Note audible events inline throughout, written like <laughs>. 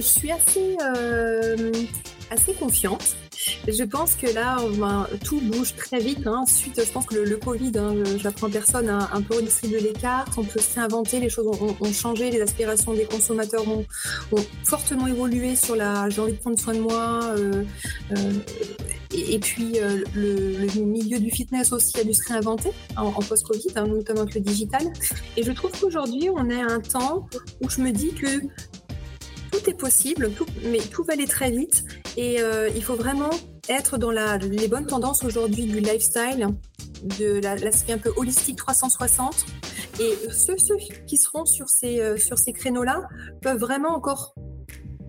je suis assez, assez confiante. Je pense que là, tout bouge très vite. Hein. Suite, je pense que le, Covid, hein, je n'apprends personne, a un peu redistribué les cartes. On peut s'inventer, les choses ont, changé, les aspirations des consommateurs ont, fortement évolué sur la j'ai envie de prendre soin de moi. Euh, euh, et, puis, euh, le, milieu du fitness aussi a dû se réinventer en, post-Covid, hein, notamment avec le digital. Et je trouve qu'aujourd'hui, on est à un temps où je me dis que tout est possible, mais tout va aller très vite. Et euh, il faut vraiment être dans la, les bonnes tendances aujourd'hui du lifestyle, de l'aspect un peu holistique 360. Et ceux, ceux qui seront sur ces, euh, sur ces créneaux-là peuvent vraiment encore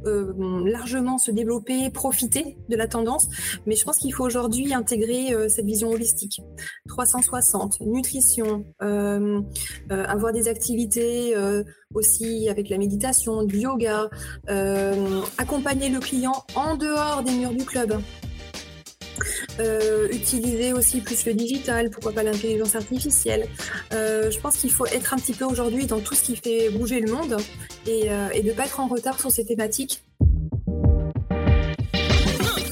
euh, largement se développer, profiter de la tendance. Mais je pense qu'il faut aujourd'hui intégrer euh, cette vision holistique. 360, nutrition, euh, avoir des activités aussi avec la méditation, du yoga, accompagner le client en dehors des murs du club. Euh, utiliser aussi plus le digital, pourquoi pas l'intelligence artificielle. Euh, je pense qu'il faut être un petit peu aujourd'hui dans tout ce qui fait bouger le monde et, euh, et ne pas être en retard sur ces thématiques.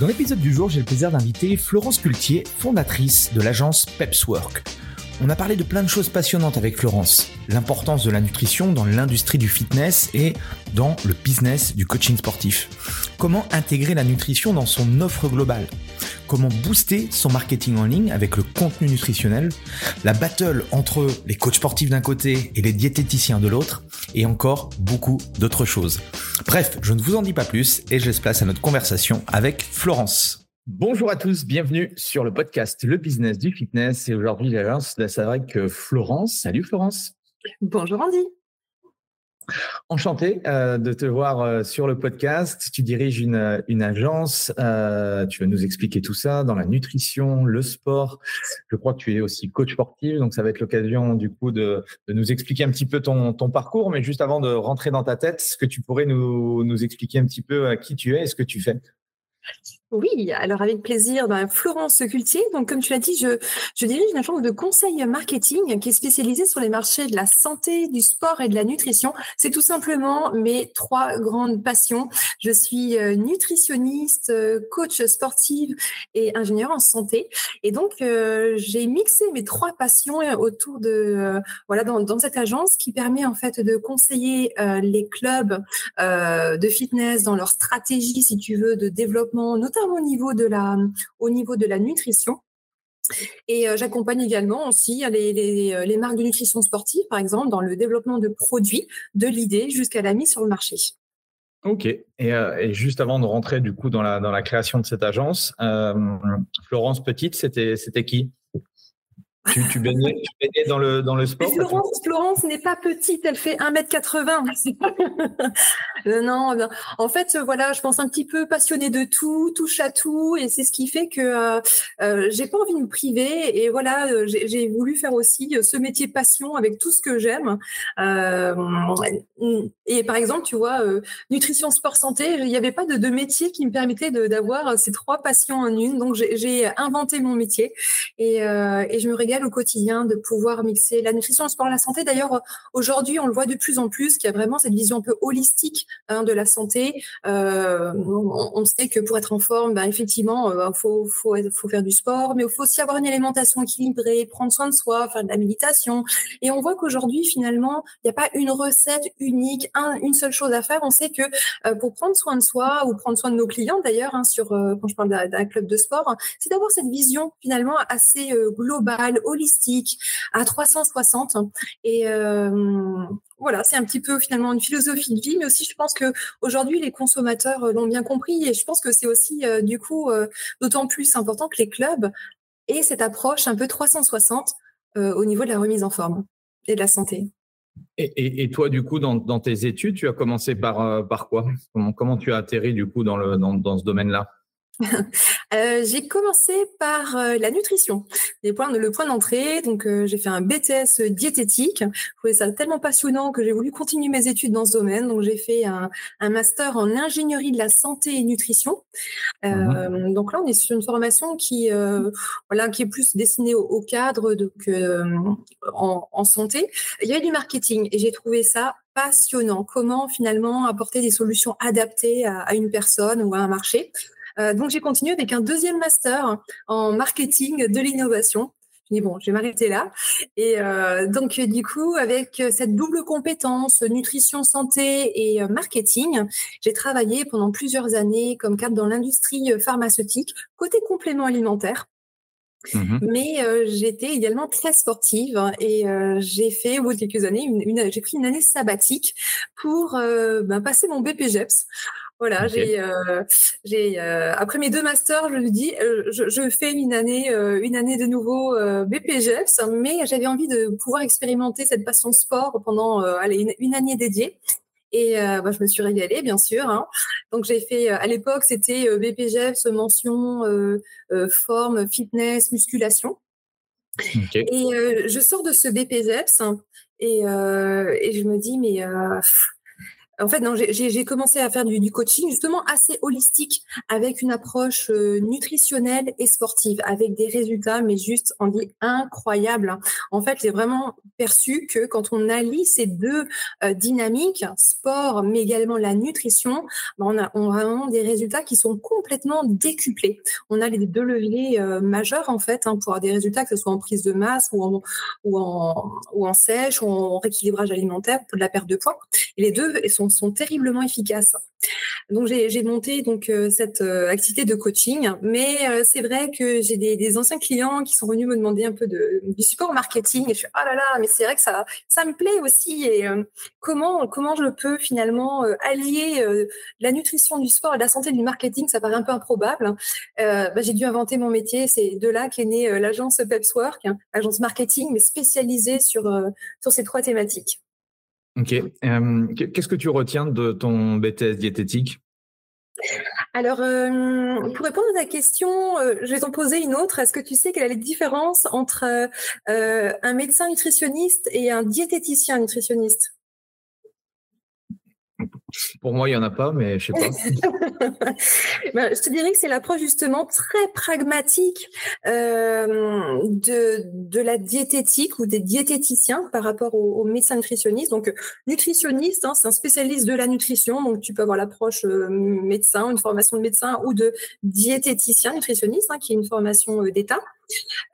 Dans l'épisode du jour, j'ai le plaisir d'inviter Florence Cultier, fondatrice de l'agence Pepswork. On a parlé de plein de choses passionnantes avec Florence. L'importance de la nutrition dans l'industrie du fitness et dans le business du coaching sportif. Comment intégrer la nutrition dans son offre globale? Comment booster son marketing en ligne avec le contenu nutritionnel? La battle entre les coachs sportifs d'un côté et les diététiciens de l'autre. Et encore beaucoup d'autres choses. Bref, je ne vous en dis pas plus et je laisse place à notre conversation avec Florence. Bonjour à tous, bienvenue sur le podcast Le Business du Fitness. Et aujourd'hui, j'ai c'est vrai que Florence. Salut Florence. Bonjour Andy. Enchanté euh, de te voir euh, sur le podcast. Tu diriges une, euh, une agence. tu vas nous expliquer tout ça dans la nutrition, le sport. Je crois que tu es aussi coach sportif, donc ça va être l'occasion du coup de, de, nous expliquer un petit peu ton, ton, parcours. Mais juste avant de rentrer dans ta tête, est-ce que tu pourrais nous, nous expliquer un petit peu qui tu es et ce que tu fais oui, alors avec plaisir. Ben, Florence Cultier, donc comme tu l'as dit, je, je dirige une agence de conseil marketing qui est spécialisée sur les marchés de la santé, du sport et de la nutrition. C'est tout simplement mes trois grandes passions. Je suis euh, nutritionniste, euh, coach sportive et ingénieur en santé. Et donc, euh, j'ai mixé mes trois passions autour de, voilà, dans, dans, cette agence qui permet en fait de conseiller les clubs de fitness dans leur stratégie, si tu veux, de développement, notamment au niveau de la, au niveau de la nutrition. Et euh, j'accompagne également aussi les, les, euh, les, marques de nutrition sportive, par exemple, dans le développement de produits, de l'idée jusqu'à la mise sur le marché. Ok. Et, euh, juste avant de rentrer du coup dans la, dans la création de cette agence, Florence Petite, c'était qui? Tu, tu, baignais, dans, le, dans le sport Florence, Florence n'est pas petite, elle fait 1m80. <laughs> Euh, non, en fait, voilà, je pense un petit peu passionnée de tout, touche à tout, et c'est ce qui fait que euh, euh j'ai pas envie de me priver. Et voilà, euh, j'ai voulu faire aussi ce métier passion avec tout ce que j'aime. Euh, et par exemple, tu vois, nutrition, sport, santé, il n'y avait pas de, de, métier qui me permettait d'avoir ces trois passions en une. Donc j'ai inventé mon métier et, et je me régale au quotidien de pouvoir mixer la nutrition, le sport, la santé. D'ailleurs, aujourd'hui, on le voit de plus en plus, qu'il y a vraiment cette vision un peu holistique hein, de la santé. Euh, on, sait que pour être en forme, ben, effectivement, il faut, faut, faut faire du sport, mais il faut aussi avoir une alimentation équilibrée, prendre soin de soi, faire de la méditation. Et on voit qu'aujourd'hui, finalement, il n'y a pas une recette unique, une seule chose à faire. On sait que pour prendre soin de soi ou prendre soin de nos clients, d'ailleurs, hein, sur quand je parle d'un club de sport, c'est d'avoir cette vision finalement assez euh, holistique, à 360. Et euh, voilà, c'est un petit peu finalement une philosophie de vie, mais aussi je pense que aujourd'hui les consommateurs euh, l'ont bien compris et je pense que c'est aussi du coup d'autant plus important que les clubs aient cette approche un peu 360 au niveau de la remise en forme et de la santé. Et, toi, du coup, dans, tes études, tu as commencé par, par quoi? Comment, comment, tu as atterri du coup dans, le, dans, dans ce domaine-là? <laughs> Euh, j'ai commencé par euh, la nutrition, les points, le point d'entrée. Donc, euh, j'ai fait un BTS diététique. Je trouvais ça tellement passionnant que j'ai voulu continuer mes études dans ce domaine. Donc, j'ai fait un, un, master en ingénierie de la santé et nutrition. Mmh donc là, on est sur une formation qui, voilà, qui est plus destinée au, cadre donc, en, en santé. Il y avait du marketing et j'ai trouvé ça passionnant. Comment finalement apporter des solutions adaptées à, à une personne ou à un marché. Euh, donc j'ai continué avec un deuxième master en marketing de l'innovation. Je dis bon, je vais m'arrêter là. Et euh, donc du coup, avec cette double compétence nutrition, santé et euh, marketing, j'ai travaillé pendant plusieurs années comme cadre dans l'industrie pharmaceutique côté complément alimentaire. Mmh Mais j'étais également très sportive et j'ai fait au bout de quelques années, une, j'ai pris une année sabbatique pour ben, passer mon BPGEPS. Voilà, j'ai, euh, j'ai euh, après mes deux masters, je me dis, euh, je, je, fais une année, une année de nouveau BPGEPS, mais j'avais envie de pouvoir expérimenter cette passion sport pendant allez, une, année dédiée. Et bah, je me suis régalée, bien sûr. Hein. Donc j'ai fait, à l'époque, c'était BPGEPS mention forme, fitness, musculation. Et je sors de ce BPGEPS et, et je me dis, mais en fait, j'ai commencé à faire du, coaching justement assez holistique avec une approche euh, nutritionnelle et sportive, avec des résultats, mais juste en dit incroyable. En fait, j'ai vraiment perçu que quand on allie ces deux euh, dynamiques, sport, mais également la nutrition, ben, on, a, vraiment des résultats qui sont complètement décuplés. On a les deux leviers euh, majeurs en fait hein, pour avoir des résultats, que ce soit en prise de masse ou en, ou en, sèche, ou en rééquilibrage alimentaire pour de la perte de poids. Les deux sont sont, terriblement efficaces. Donc j'ai monté donc euh, cette euh, activité de coaching, mais euh, c'est vrai que j'ai des, anciens clients qui sont venus me demander un peu de, du support marketing et je suis ah là là, mais c'est vrai que ça ça me plaît aussi et comment comment je peux finalement allier la nutrition du sport et la santé du marketing, ça paraît un peu improbable. Bah, j'ai dû inventer mon métier, c'est de là qu'est née l'agence Pepswork, hein, agence marketing mais spécialisée sur sur ces trois thématiques. Ok. Qu'est-ce que tu retiens de ton BTS diététique? Alors, pour répondre à ta question, je vais t'en poser une autre. Est-ce que tu sais quelle est la différence entre un médecin nutritionniste et un diététicien nutritionniste? Pour moi, il n'y en a pas, mais je ne sais pas. <laughs> Ben, je te dirais que c'est l'approche justement très pragmatique euh, de, de la diététique ou des diététiciens par rapport aux, médecins nutritionnistes. Donc, nutritionniste, hein, c'est un spécialiste de la nutrition. Donc, tu peux avoir l'approche euh, médecin, une formation de médecin ou de diététicien nutritionniste, hein, qui est une formation euh, d'État.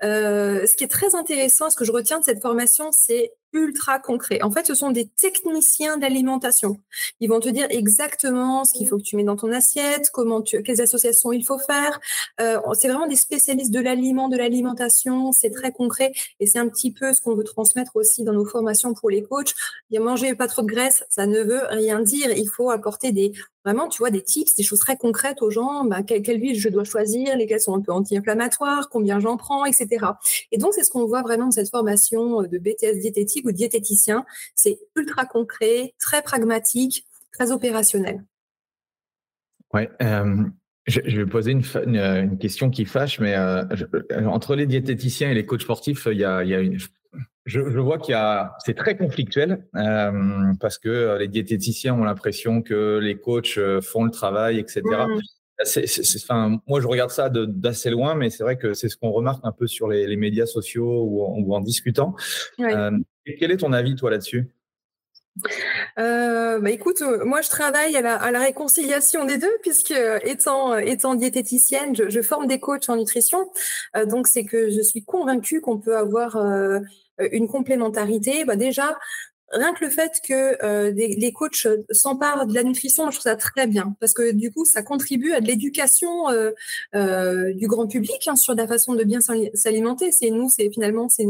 Ce qui est très intéressant, ce que je retiens de cette formation, c'est ultra concret. En fait, ce sont des techniciens d'alimentation. Ils vont te dire exactement ce qu'il faut que tu mets dans ton assiette, comment tu, quelles associations il faut faire. Euh, c'est vraiment des spécialistes de l'aliment, de l'alimentation. C'est très concret et c'est un petit peu ce qu'on veut transmettre aussi dans nos formations pour les coachs. A manger pas trop de graisse, ça ne veut rien dire. Il faut apporter des vraiment, tu vois, des tips, des choses très concrètes aux gens. Bah, quelle, quelle huile je dois choisir, lesquelles sont un peu anti-inflammatoires, combien j'en prends, etc. Et donc, c'est ce qu'on voit vraiment dans cette formation euh, de BTS diététique ou diététicien. C'est ultra concret, très pragmatique, très opérationnel. Ouais. Euh, je, vais poser une, une, question qui fâche, mais euh, entre les diététiciens et les coachs sportifs, il y a, il y a une, je, je, vois qu'il y a, c'est très conflictuel euh, parce que les diététiciens ont l'impression que les coachs font le travail, etc. moi, je regarde ça d'assez loin, mais c'est vrai que c'est ce qu'on remarque un peu sur les, médias sociaux ou en, discutant. Euh, quel est ton avis, toi, là-dessus? Euh, bah écoute, euh, moi je travaille à la, réconciliation des deux puisque étant étant diététicienne, je, forme des coachs en nutrition. donc c'est que je suis convaincue qu'on peut avoir une complémentarité. Bah déjà, rien que le fait que euh, les coachs s'emparent de la nutrition, je trouve ça très bien parce que du coup, ça contribue à de l'éducation euh, euh, du grand public hein, sur la façon de bien s'alimenter. C'est nous, c'est finalement c'est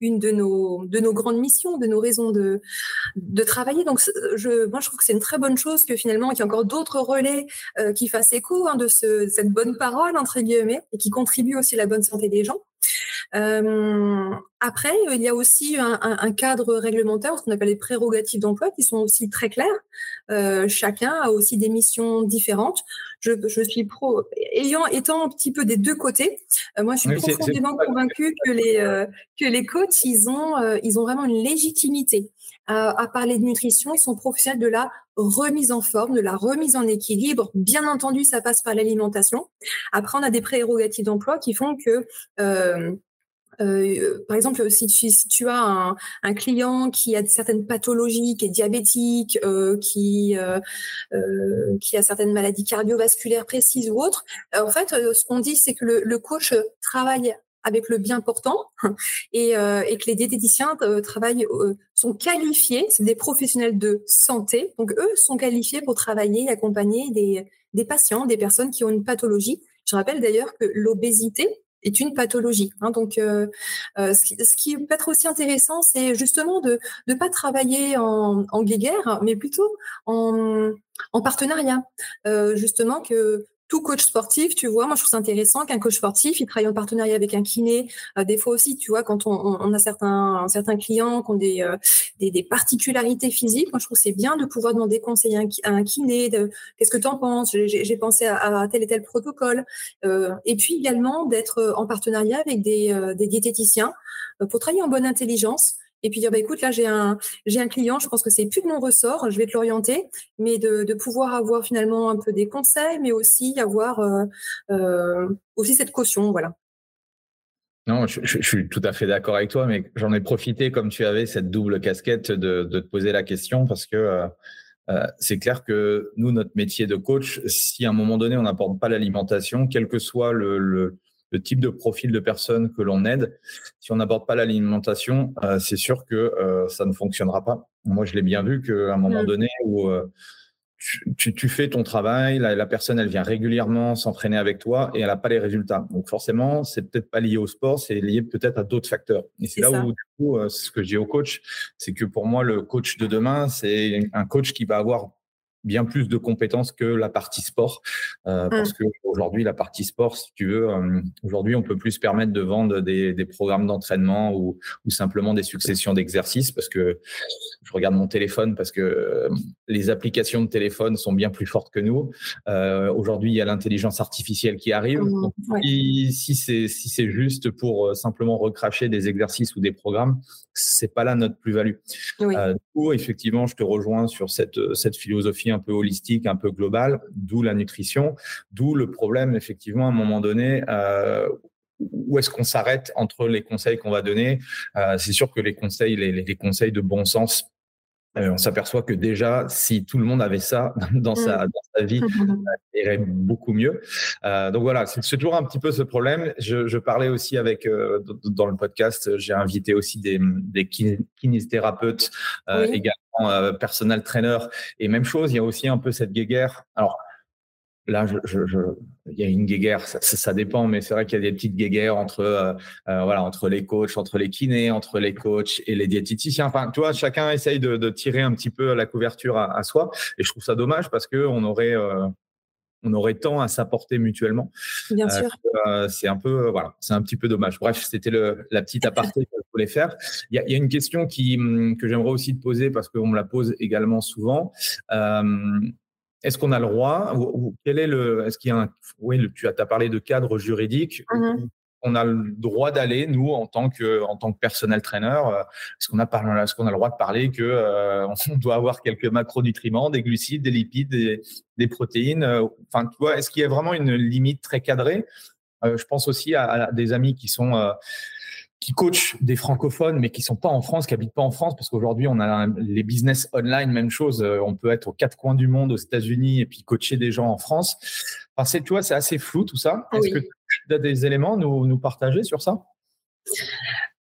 une de nos de nos grandes missions, de nos raisons de de travailler. Donc, je, moi, je trouve que c'est une très bonne chose que finalement qu'il y ait encore d'autres relais qui fassent écho hein, de ce, cette bonne parole entre guillemets et qui contribuent aussi à la bonne santé des gens. Euh, après, il y a aussi un, cadre réglementaire, ce qu'on appelle les prérogatives d'emploi, qui sont aussi très claires. Euh, chacun a aussi des missions différentes. Je, suis pro, ayant étant un petit peu des deux côtés. Euh, moi, je suis profondément convaincue que les que les coachs, ils ont ils ont vraiment une légitimité à, parler de nutrition. Ils sont professionnels de la remise en forme, de la remise en équilibre. Bien entendu, ça passe par l'alimentation. Après, on a des prérogatives d'emploi qui font que euh, euh, par exemple, si tu, si tu as un, client qui a certaines pathologies, qui est diabétique, euh, qui, euh, euh a certaines maladies cardiovasculaires précises ou autres, en fait, ce qu'on dit, c'est que le, le, coach travaille avec le bien portant <laughs> et, euh, et que les diététiciens euh, travaillent, euh, sont qualifiés, c'est des professionnels de santé, donc eux sont qualifiés pour travailler et accompagner des, des patients, des personnes qui ont une pathologie. Je rappelle d'ailleurs que l'obésité est une pathologie. Hein, donc, euh, ce, qui, ce, qui, peut être aussi intéressant, c'est justement de ne pas travailler en, en guéguerre, mais plutôt en, en partenariat. justement, que tout coach sportif, tu vois, moi je trouve ça intéressant qu'un coach sportif, il travaille en partenariat avec un kiné. Euh, des fois aussi, tu vois, quand on, a certains, certains clients qui ont des, euh, des, particularités physiques, moi je trouve c'est bien de pouvoir demander conseil à un, kiné. Qu'est-ce que tu en penses? J'ai pensé à, tel et tel protocole. Euh, et puis également d'être en partenariat avec des, des diététiciens pour travailler en bonne intelligence et puis dire bah écoute là j'ai un j'ai un client, je pense que c'est plus de mon ressort, je vais te l'orienter, mais de, pouvoir avoir finalement un peu des conseils, mais aussi avoir euh, euh, aussi cette caution, voilà. Non, je, suis tout à fait d'accord avec toi, mais j'en ai profité comme tu avais cette double casquette de, te poser la question parce que euh, c'est clair que nous, notre métier de coach, si à un moment donné on n'apporte pas l'alimentation, quel que soit le, le type de profil de personne que l'on aide. Si on n'aborde pas l'alimentation, euh, c'est sûr que euh, ça ne fonctionnera pas. Moi, je l'ai bien vu qu'à un moment mmh. donné où euh, tu, fais ton travail, la, personne, elle vient régulièrement s'entraîner avec toi et elle n'a pas les résultats. Donc forcément, c'est peut-être pas lié au sport, c'est lié peut-être à d'autres facteurs. Et c'est là où, du coup, ce que je dis au coach, c'est que pour moi, le coach de demain, c'est un coach qui va avoir bien plus de compétences que la partie sport. Euh, Parce mmh. que aujourd'hui, la partie sport, si tu veux, euh, aujourd'hui, on peut plus se permettre de vendre des, des programmes d'entraînement ou, ou, simplement des successions d'exercices. Parce que je regarde mon téléphone parce que euh, les applications de téléphone sont bien plus fortes que nous. Euh, aujourd'hui, il y a l'intelligence artificielle qui arrive. Mmh, si c'est si c'est juste pour simplement recracher des exercices ou des programmes, c'est pas là notre plus-value. Oui. Du coup, effectivement, je te rejoins sur cette cette philosophie un peu holistique, un peu global, d'où la nutrition, d'où le problème, effectivement, à un moment donné, euh, où est-ce qu'on s'arrête entre les conseils qu'on va donner euh, C'est sûr que les conseils, les, les, conseils de bon sens, euh, on s'aperçoit que déjà, si tout le monde avait ça <laughs> dans, sa, mmh. dans sa vie, ça irait beaucoup mieux. Euh, donc voilà, c'est toujours un petit peu ce problème. Je, je parlais aussi avec, dans le podcast, j'ai invité aussi des, des kinésithérapeutes, également euh, personal trainer. Et même chose, il y a aussi un peu cette guéguerre. Alors, là, je, je, il y a une guéguerre, ça, dépend, mais c'est vrai qu'il y a des petites guéguerres entre, euh, euh, voilà, entre les coachs, entre les kinés, entre les coachs et les diététiciens. Enfin, tu vois, chacun essaye de, tirer un petit peu la couverture à, à, soi, et je trouve ça dommage parce que on aurait, euh, on aurait tant à s'apporter mutuellement. Bien sûr. c'est un peu, voilà, c'est un petit peu dommage. Bref, c'était la petite aparté que je voulais faire. Il y a, il y a une question qui, hum, que j'aimerais aussi te poser parce qu'on me la pose également souvent. Euh, est-ce qu'on a le droit ou, Quel est le Est-ce qu'il y a un Oui, tu as, parlé de cadre juridique. On a le droit d'aller, nous, en tant que, personnel trainer Est-ce qu'on a, qu'on a le droit de parler que <laughs> on doit avoir quelques macronutriments, des glucides, des lipides, des, protéines Enfin, tu vois, est-ce qu'il y a vraiment une limite très cadrée? Je pense aussi à, des amis qui sont qui coachent des francophones, mais qui sont pas en France, qui habitent pas en France, parce qu'aujourd'hui, on a les business online, même chose. Euh, on peut être aux quatre coins du monde, aux États-Unis, et puis coacher des gens en France. Enfin, c'est, tu vois, c'est assez flou tout ça. Est-ce que tu as des éléments nous, nous partager sur ça?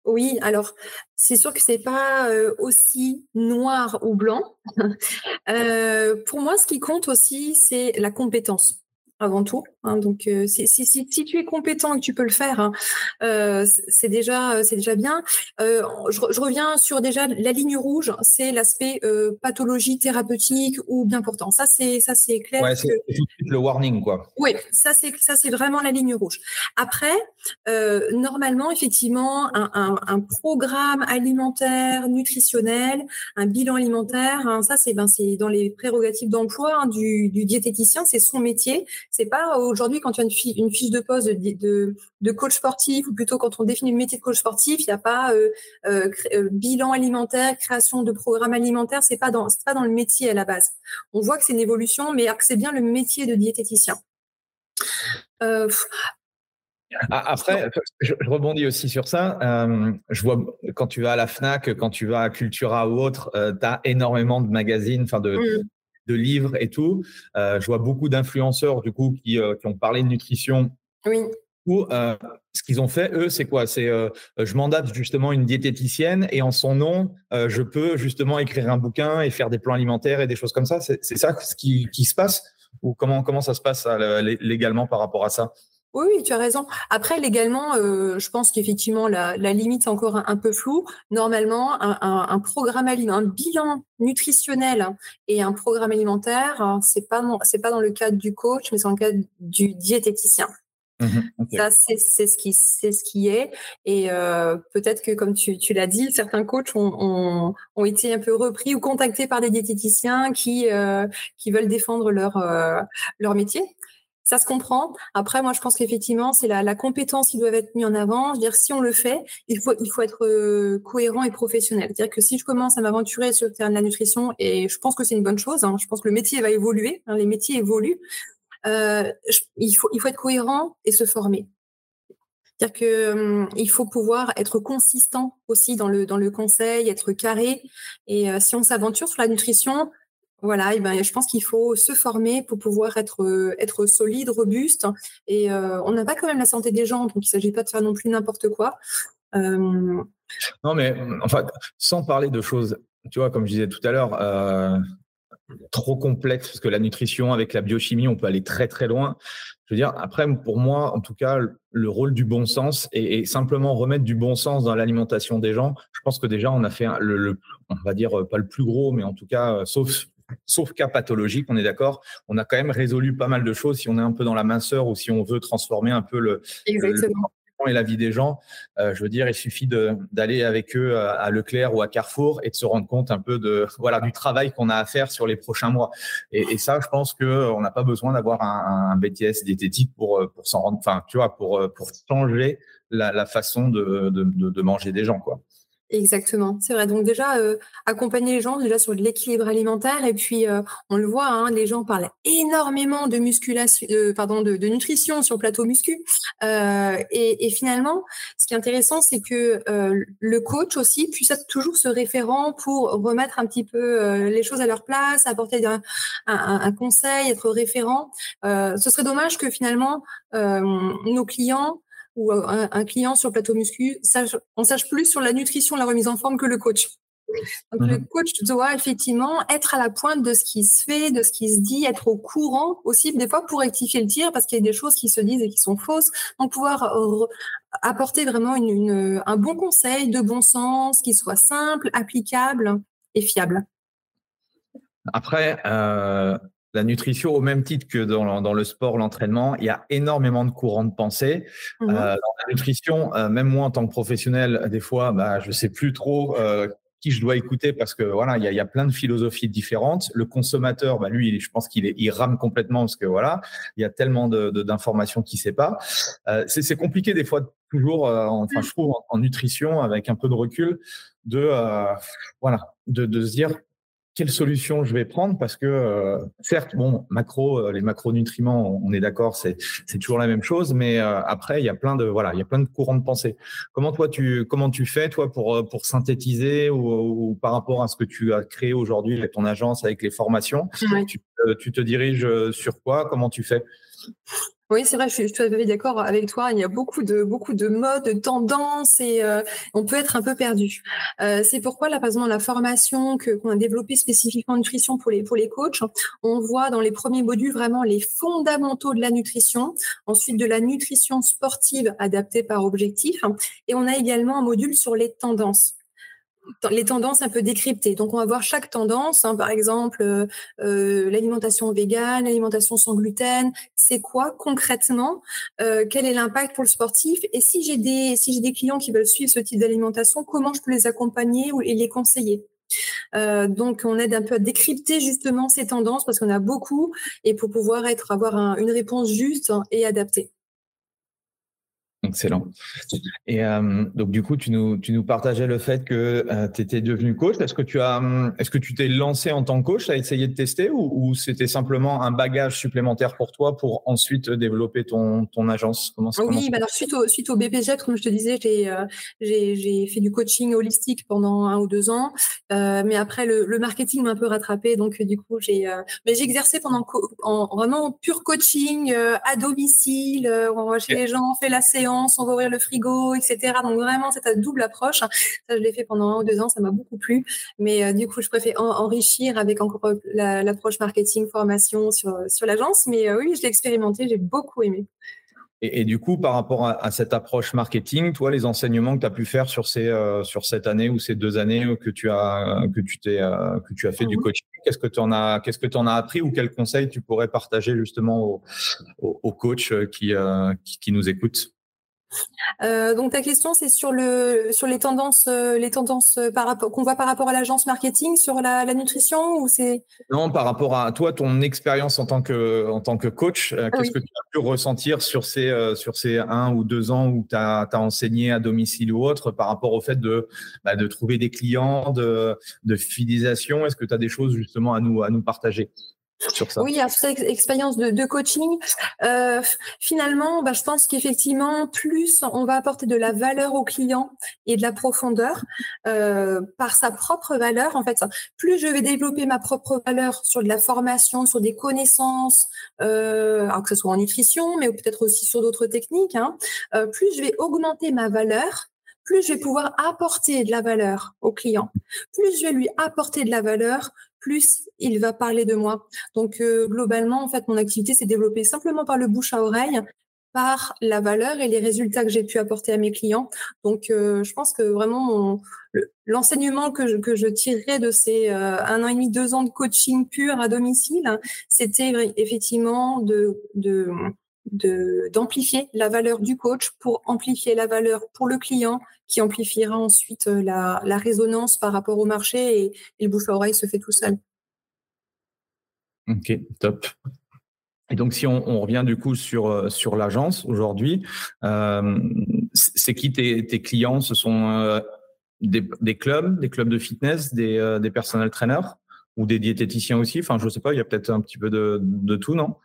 Oui, alors c'est sûr que c'est pas euh, aussi noir ou blanc. <laughs> euh, pour moi, ce qui compte aussi, c'est la compétence avant tout. Hein, donc, euh, si, si, si, tu es compétent et que tu peux le faire, hein, euh, c'est déjà, c'est déjà bien. Euh, je, je, reviens sur déjà la ligne rouge, c'est l'aspect euh, pathologie thérapeutique ou bien portant. Ça, c'est ça, c'est clair. Ouais, c'est le warning, quoi. Oui, ça, c'est ça, c'est vraiment la ligne rouge. Après, euh, normalement, effectivement, un, un, un, programme alimentaire, nutritionnel, un bilan alimentaire, hein, ça, c'est ben, c'est dans les prérogatives d'emploi hein, du, du diététicien, c'est son métier c'est pas aujourd'hui quand tu as une, fiche, une fiche de poste de, de, coach sportif ou plutôt quand on définit le métier de coach sportif, il n'y a pas euh, euh, euh, bilan alimentaire, création de programme alimentaire. C'est pas dans c'est pas dans le métier à la base. On voit que c'est une évolution, mais c'est bien le métier de diététicien. Après, je, rebondis aussi sur ça. je vois quand tu vas à la Fnac, quand tu vas à Cultura ou autre, tu as énormément de magazines, enfin de, mmh de livres et tout. Euh, je vois beaucoup d'influenceurs du coup qui, euh, qui, ont parlé de nutrition. Oui. Ou euh, ce qu'ils ont fait, eux, c'est quoi? C'est je mandate justement une diététicienne et en son nom, je peux justement écrire un bouquin et faire des plans alimentaires et des choses comme ça. C'est ça ce qui, qui se passe ou comment comment ça se passe légalement par rapport à ça? Oui, oui, tu as raison. Après, légalement, euh, je pense qu'effectivement, la, la, limite est encore un, peu floue. Normalement, un, un, un programme alimentaire, un bilan nutritionnel et un programme alimentaire, hein, c'est pas c'est pas dans le cadre du coach, mais c'est dans le cadre du diététicien. Mmh Ça, c'est ce qui c'est ce qui est. Et euh, peut-être que, comme tu, tu l'as dit, certains coachs ont, ont, ont, été un peu repris ou contactés par des diététiciens qui euh, qui veulent défendre leur euh, leur métier ça se comprend. Après, moi, je pense qu'effectivement, c'est la, la, compétence qui doit être mise en avant. Je veux dire, si on le fait, il faut, il faut être euh, cohérent et professionnel. C'est-à-dire que si je commence à m'aventurer sur le terrain de la nutrition, et je pense que c'est une bonne chose, hein, je pense que le métier va évoluer, hein, les métiers évoluent, euh, il, faut, il faut être cohérent et se former. C'est-à-dire que hum, il faut pouvoir être consistant aussi dans le dans le conseil, être carré. Et euh, si on s'aventure sur la nutrition, voilà, et ben, je pense qu'il faut se former pour pouvoir être, euh, être solide, robuste. Et euh, on n'a pas quand même la santé des gens, donc il ne s'agit pas de faire non plus n'importe quoi. Non, mais enfin, sans parler de choses, tu vois, comme je disais tout à l'heure, euh, trop complexes, parce que la nutrition avec la biochimie, on peut aller très très loin. Je veux dire, après, pour moi, en tout cas, le rôle du bon sens et, simplement remettre du bon sens dans l'alimentation des gens, je pense que déjà, on a fait le, on va dire pas le plus gros, mais en tout cas, sauf sauf cas pathologique, on est d'accord. On a quand même résolu pas mal de choses si on est un peu dans la minceur ou si on veut transformer un peu le, et la vie des gens. Euh, je veux dire, il suffit d'aller avec eux à, Leclerc ou à Carrefour et de se rendre compte un peu de voilà du travail qu'on a à faire sur les prochains mois. Et, ça, je pense que on n'a pas besoin d'avoir un, un, BTS diététique pour pour s'en rendre, enfin, tu vois, pour pour changer la, façon de, de, de manger des gens, quoi. Exactement, c'est vrai. Donc déjà, euh, accompagner les gens déjà sur l'équilibre alimentaire et puis euh, on le voit, hein, les gens parlent énormément de musculation, pardon, de, de, nutrition sur plateau muscu. Euh, et, et, finalement, ce qui est intéressant, c'est que euh, le coach aussi puisse être toujours ce référent pour remettre un petit peu euh, les choses à leur place, apporter un, un, un conseil, être référent. ce serait dommage que finalement nos clients ou un, client sur plateau muscu sache, on sache plus sur la nutrition, la remise en forme que le coach. Donc, le mhm. coach doit effectivement être à la pointe de ce qui se fait, de ce qui se dit, être au courant aussi, des fois pour rectifier le tir, parce qu'il y a des choses qui se disent et qui sont fausses. Donc, pouvoir apporter vraiment une, un bon conseil de bon sens, qui soit simple, applicable et fiable. Après, euh, la nutrition, au même titre que dans, dans le sport, l'entraînement, il y a énormément de courants de pensée. Mmh euh, dans la nutrition, euh, même moi en tant que professionnel, des fois, bah, je sais plus trop euh, qui je dois écouter parce que voilà, il y a, y a, plein de philosophies différentes. Le consommateur, bah lui, je pense qu'il il rame complètement parce que voilà, il y a tellement de, d'informations qu'il sait pas. Euh, c'est, compliqué des fois toujours, euh, enfin je trouve en, nutrition avec un peu de recul, de euh, voilà, de, de se dire quelle solution je vais prendre parce que euh, certes bon macro euh, les macronutriments on est d'accord c'est c'est toujours la même chose mais euh, après il y a plein de voilà il y a plein de courants de pensée. Comment toi tu comment tu fais toi pour pour synthétiser ou, par rapport à ce que tu as créé aujourd'hui avec ton agence avec les formations tu, tu te diriges sur quoi? Comment tu fais? Oui, c'est vrai, je suis tout à fait d'accord avec toi. Il y a beaucoup de beaucoup de modes, de tendances et euh, on peut être un peu perdu. Euh, c'est pourquoi là, par exemple, la formation que qu'on a développée spécifiquement en nutrition pour les pour les coachs, on voit dans les premiers modules vraiment les fondamentaux de la nutrition, ensuite de la nutrition sportive adaptée par objectif, et on a également un module sur les tendances les tendances un peu décryptées. Donc, on va voir chaque tendance, hein, par exemple, euh, euh, l'alimentation végane, l'alimentation sans gluten. C'est quoi concrètement euh, Quel est l'impact pour le sportif? Et si j'ai des si des clients qui veulent suivre ce type d'alimentation, comment je peux les accompagner ou, et les conseiller? Donc, on aide un peu à décrypter justement ces tendances parce qu'on a beaucoup et pour pouvoir être avoir une réponse juste et adaptée. Excellent. Et euh, donc du coup, tu nous, tu nous partageais le fait que euh, tu étais devenu coach. Est-ce que tu as, est-ce que tu t'es lancé en tant que coach à essayer de tester ou, ou c'était simplement un bagage supplémentaire pour toi pour ensuite développer ton, ton agence? Comment, Oui, bah alors suite au, suite au BPG, comme je te disais, j'ai, euh, j'ai, j'ai fait du coaching holistique pendant un ou deux ans, mais après le, le marketing m'a un peu rattrapé, donc du coup j'ai, mais j'ai exercé pendant en vraiment pur coaching à domicile, on va chez les gens, on fait la séance on va ouvrir le frigo, etc. Donc vraiment, c'est cette double approche. Ça, je l'ai fait pendant un ou deux ans, ça m'a beaucoup plu. Mais euh, du coup, je préfère enrichir avec encore l'approche marketing, formation sur, sur l'agence. Mais euh, oui, je l'ai expérimenté, j'ai beaucoup aimé. Et, du coup, par rapport à, cette approche marketing, toi, les enseignements que tu as pu faire sur ces euh, sur cette année ou ces deux années que tu as que tu t'es que tu as fait du ah coaching, qu'est-ce que tu en as qu'est-ce que tu en as appris ou quels conseils tu pourrais partager justement aux, aux, coachs qui, qui nous écoutent euh, donc ta question c'est sur le sur les tendances euh, les tendances euh, par rapport qu'on voit par rapport à l'agence marketing sur la, la nutrition ou c'est? Non par rapport à toi ton expérience en tant que en tant que coach ah qu'est-ce que tu as pu ressentir sur ces sur ces un ou deux ans où tu as, as, enseigné à domicile ou autre par rapport au fait de bah, de trouver des clients de de fidélisation? Est-ce que tu as des choses justement à nous à nous partager? Oui, à cette expérience de, coaching, euh, finalement, bah, je pense qu'effectivement, plus on va apporter de la valeur au client et de la profondeur euh, par sa propre valeur, en fait, plus je vais développer ma propre valeur sur de la formation, sur des connaissances, euh, alors que ce soit en nutrition, mais peut-être aussi sur d'autres techniques, hein, plus je vais augmenter ma valeur plus je vais pouvoir apporter de la valeur au client, plus je vais lui apporter de la valeur, plus il va parler de moi. Donc euh, globalement, en fait, mon activité s'est développée simplement par le bouche à oreille, par la valeur et les résultats que j'ai pu apporter à mes clients. Donc euh, je pense que vraiment l'enseignement que je, que je tirerais de ces euh, un an et demi, deux ans de coaching pur à domicile, c'était effectivement de, de d'amplifier la valeur du coach pour amplifier la valeur pour le client qui amplifiera ensuite euh, la, résonance par rapport au marché et, le bouche à oreille se fait tout seul. Ok, top. Et donc, si on, revient du coup sur, euh, sur l'agence aujourd'hui, euh, c'est qui tes, clients? Ce sont des, clubs, des clubs de fitness, des, des personnels trainers ou des diététiciens aussi? Enfin, je ne sais pas, il y a peut-être un petit peu de, de tout, non?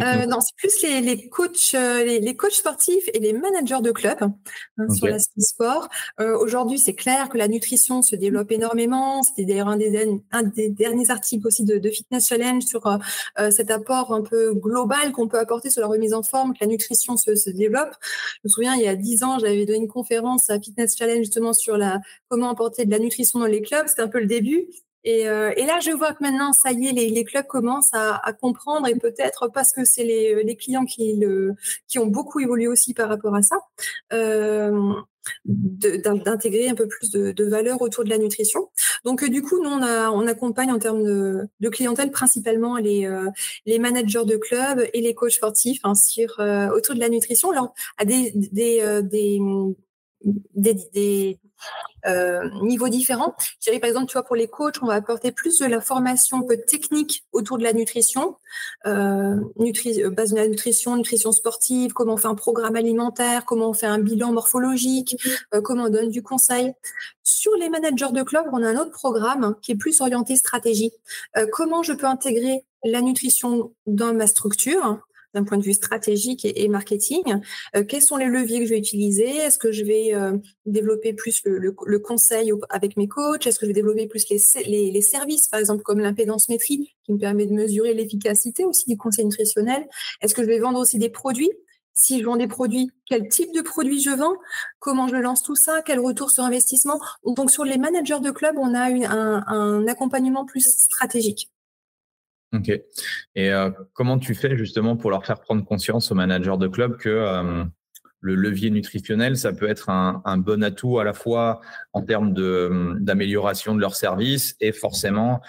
Euh, non, c'est plus les, les coachs, euh, les, les, coachs sportifs et les managers de club hein, sur l'aspect sport. Euh, Aujourd'hui, c'est clair que la nutrition se développe énormément. C'était d'ailleurs un des, un des derniers articles aussi de, de Fitness Challenge sur euh, euh, cet apport un peu global qu'on peut apporter sur la remise en forme, que la nutrition se, se développe. Je me souviens, il y a dix ans, j'avais donné une conférence à Fitness Challenge justement sur la comment apporter de la nutrition dans les clubs. C'était un peu le début. Et, euh, et, là, je vois que maintenant, ça y est, les, les clubs commencent à, à comprendre et peut-être parce que c'est les, les, clients qui, le, qui ont beaucoup évolué aussi par rapport à ça, euh, d'intégrer un peu plus de, de, valeur autour de la nutrition. Donc, euh, du coup, nous, on, a, on accompagne en termes de, de clientèle principalement les, euh, les managers de clubs et les coachs sportifs hein, sur, euh, autour de la nutrition. Alors, à des, des, des des, euh, niveaux différents. Je par exemple, tu vois, pour les coachs, on va apporter plus de la formation un peu technique autour de la nutrition, euh, euh, base de la nutrition, nutrition sportive, comment on fait un programme alimentaire, comment on fait un bilan morphologique, comment on donne du conseil. Sur les managers de club, on a un autre programme qui est plus orienté stratégie. comment je peux intégrer la nutrition dans ma structure d'un point de vue stratégique et, marketing. Euh, quels sont les leviers que je vais utiliser? Est-ce que je vais euh, développer plus le, conseil avec mes coachs? Est-ce que je vais développer plus les, services, par exemple comme l'impédance métrie, qui me permet de mesurer l'efficacité aussi du conseil nutritionnel? Est-ce que je vais vendre aussi des produits? Si je vends des produits, quel type de produits je vends, comment je lance tout ça, quel retour sur investissement? Donc sur les managers de club, on a un accompagnement plus stratégique. Ok. Et euh, comment tu fais justement pour leur faire prendre conscience aux managers de club que euh, le levier nutritionnel, ça peut être un, bon atout à la fois en termes d'amélioration de, leur service et forcément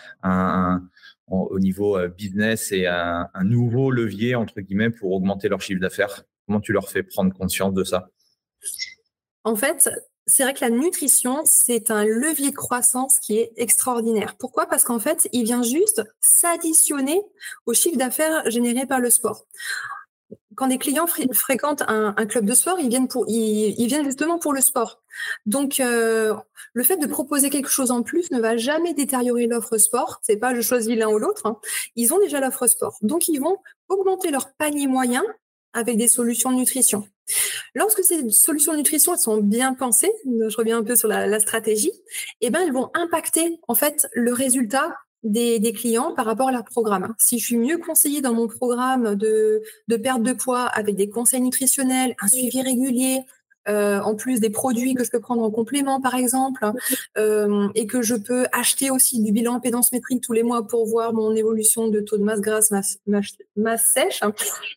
au niveau euh, business et un, un, nouveau levier entre guillemets pour augmenter leur chiffre d'affaires? Comment tu leur fais prendre conscience de ça? En fait, c'est vrai que la nutrition, c'est un levier de croissance qui est extraordinaire. Pourquoi? Parce qu'en fait, il vient juste s'additionner au chiffre d'affaires généré par le sport. Quand des clients fréquentent un, club de sport, ils viennent, pour, ils, viennent justement pour le sport. Donc, euh, le fait de proposer quelque chose en plus ne va jamais détériorer l'offre sport. C'est pas je choisis l'un ou l'autre. Hein. Ils ont déjà l'offre sport. Donc, ils vont augmenter leur panier moyen avec des solutions de nutrition. Lorsque ces solutions de nutrition sont bien pensées, je reviens un peu sur la, stratégie, eh ben elles vont impacter en fait le résultat des, clients par rapport à leur programme. Si je suis mieux conseillée dans mon programme de perte de poids avec des conseils nutritionnels, un suivi régulier, euh, en plus des produits que je peux prendre en complément, par exemple, euh, et que je peux acheter aussi du bilan pédance métrique tous les mois pour voir mon évolution de taux de masse grasse, masse, sèche,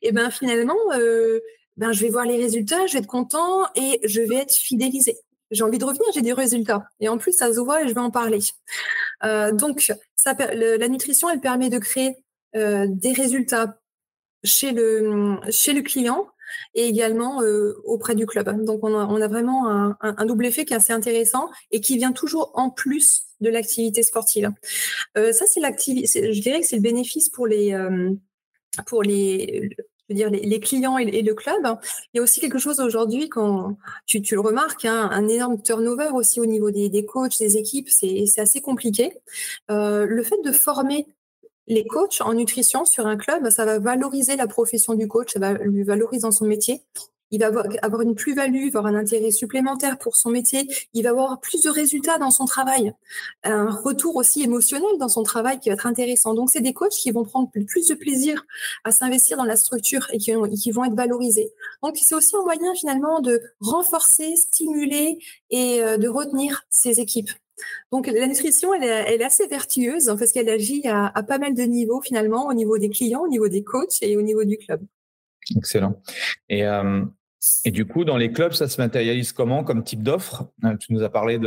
et ben finalement, euh, ben je vais voir les résultats, je vais être content et je vais être fidélisé. J'ai envie de revenir, j'ai des résultats. Et en plus, ça se voit et je vais en parler. donc, ça, la nutrition, elle permet de créer des résultats chez le, chez le client et également euh, auprès du club. Donc on a, vraiment un, double effet qui est assez intéressant et qui vient toujours en plus de l'activité sportive. Euh, ça c'est l'activité, je dirais que c'est le bénéfice pour les euh, pour les dire, les, clients et, le club. Il y a aussi quelque chose aujourd'hui, quand tu, le remarques, hein, un énorme turnover aussi au niveau des, des coachs, des équipes, c'est assez compliqué. le fait de former les coachs en nutrition sur un club, ça va valoriser la profession du coach, ça va lui valoriser dans son métier. Il va avoir une plus-value, avoir un intérêt supplémentaire pour son métier. Il va avoir plus de résultats dans son travail, un retour aussi émotionnel dans son travail qui va être intéressant. Donc, c'est des coachs qui vont prendre plus de plaisir à s'investir dans la structure et qui, qui vont être valorisés. Donc, c'est aussi un moyen finalement de renforcer, stimuler et euh, de retenir ces équipes. Donc la nutrition, elle est, assez vertueuse hein, parce qu'elle agit à, pas mal de niveaux finalement, au niveau des clients, au niveau des coachs et au niveau du club. Excellent. Et, euh, et du coup, dans les clubs, ça se matérialise comment comme type d'offre? Euh, Tu nous as parlé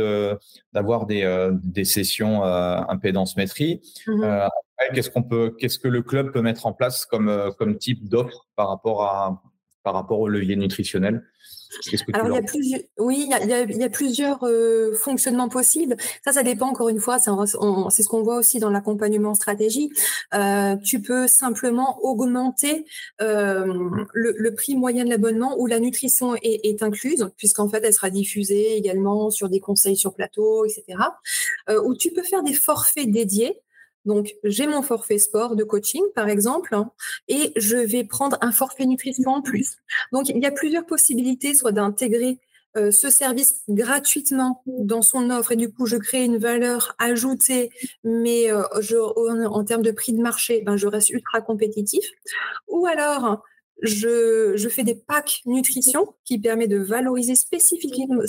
d'avoir des, euh, des sessions impédance métrie. Mm-hmm. qu'est-ce qu'on peut, qu'est-ce que le club peut mettre en place comme, comme type d'offre par rapport à par rapport au levier nutritionnel? Alors, il y a plusieurs, oui, il y a, plusieurs euh, fonctionnements possibles. Ça, ça dépend encore une fois. C'est ce qu'on voit aussi dans l'accompagnement stratégie. Euh, tu peux simplement augmenter euh, le, prix moyen de l'abonnement où la nutrition est, est incluse, puisqu'en fait, elle sera diffusée également sur des conseils sur plateau, etc. ou tu peux faire des forfaits dédiés. Donc, j'ai mon forfait sport de coaching, par exemple, hein, et je vais prendre un forfait nutrition en plus. Donc, il y a plusieurs possibilités, soit d'intégrer euh, ce service gratuitement dans son offre et du coup je crée une valeur ajoutée mais euh, en, termes de prix de marché ben, je reste ultra compétitif ou alors je, fais des packs nutrition qui permet de valoriser spécifiquement,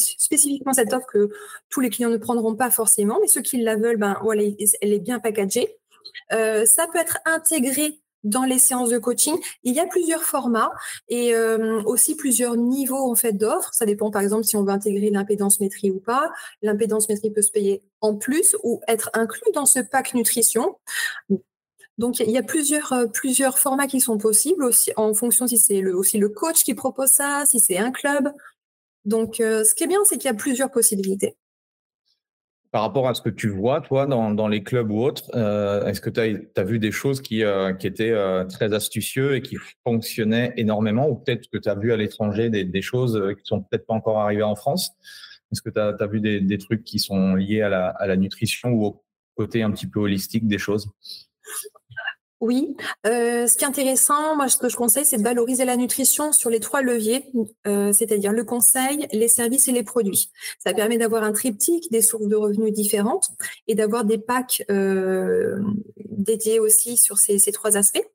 cette offre que tous les clients ne prendront pas forcément, mais ceux qui la veulent, ben elle est bien packagée. Euh, ça peut être intégré dans les séances de coaching. Il y a plusieurs formats et euh, aussi plusieurs niveaux en fait d'offres. Ça dépend par exemple si on veut intégrer l'impédance métrie ou pas. L'impédance métrie peut se payer en plus ou être inclus dans ce pack nutrition. Donc il y a plusieurs euh, plusieurs formats qui sont possibles aussi en fonction si c'est aussi le coach qui propose ça, si c'est un club. Donc, ce qui est bien, c'est qu'il y a plusieurs possibilités. Par rapport à ce que tu vois, toi, dans, les clubs ou autres, euh, est-ce que tu as, vu des choses qui, euh, étaient euh, très astucieux et qui fonctionnaient énormément ou peut-être que tu as vu à l'étranger des, choses qui sont peut-être pas encore arrivées en France? Est-ce que tu as, vu des, trucs qui sont liés à la, à la nutrition ou au côté un petit peu holistique des choses? Oui, euh, ce qui est intéressant, moi ce que je conseille, c'est de valoriser la nutrition sur les trois leviers, euh, c'est-à-dire le conseil, les services et les produits. Ça permet d'avoir un triptyque, des sources de revenus différentes et d'avoir des packs euh, dédiés aussi sur ces, trois aspects.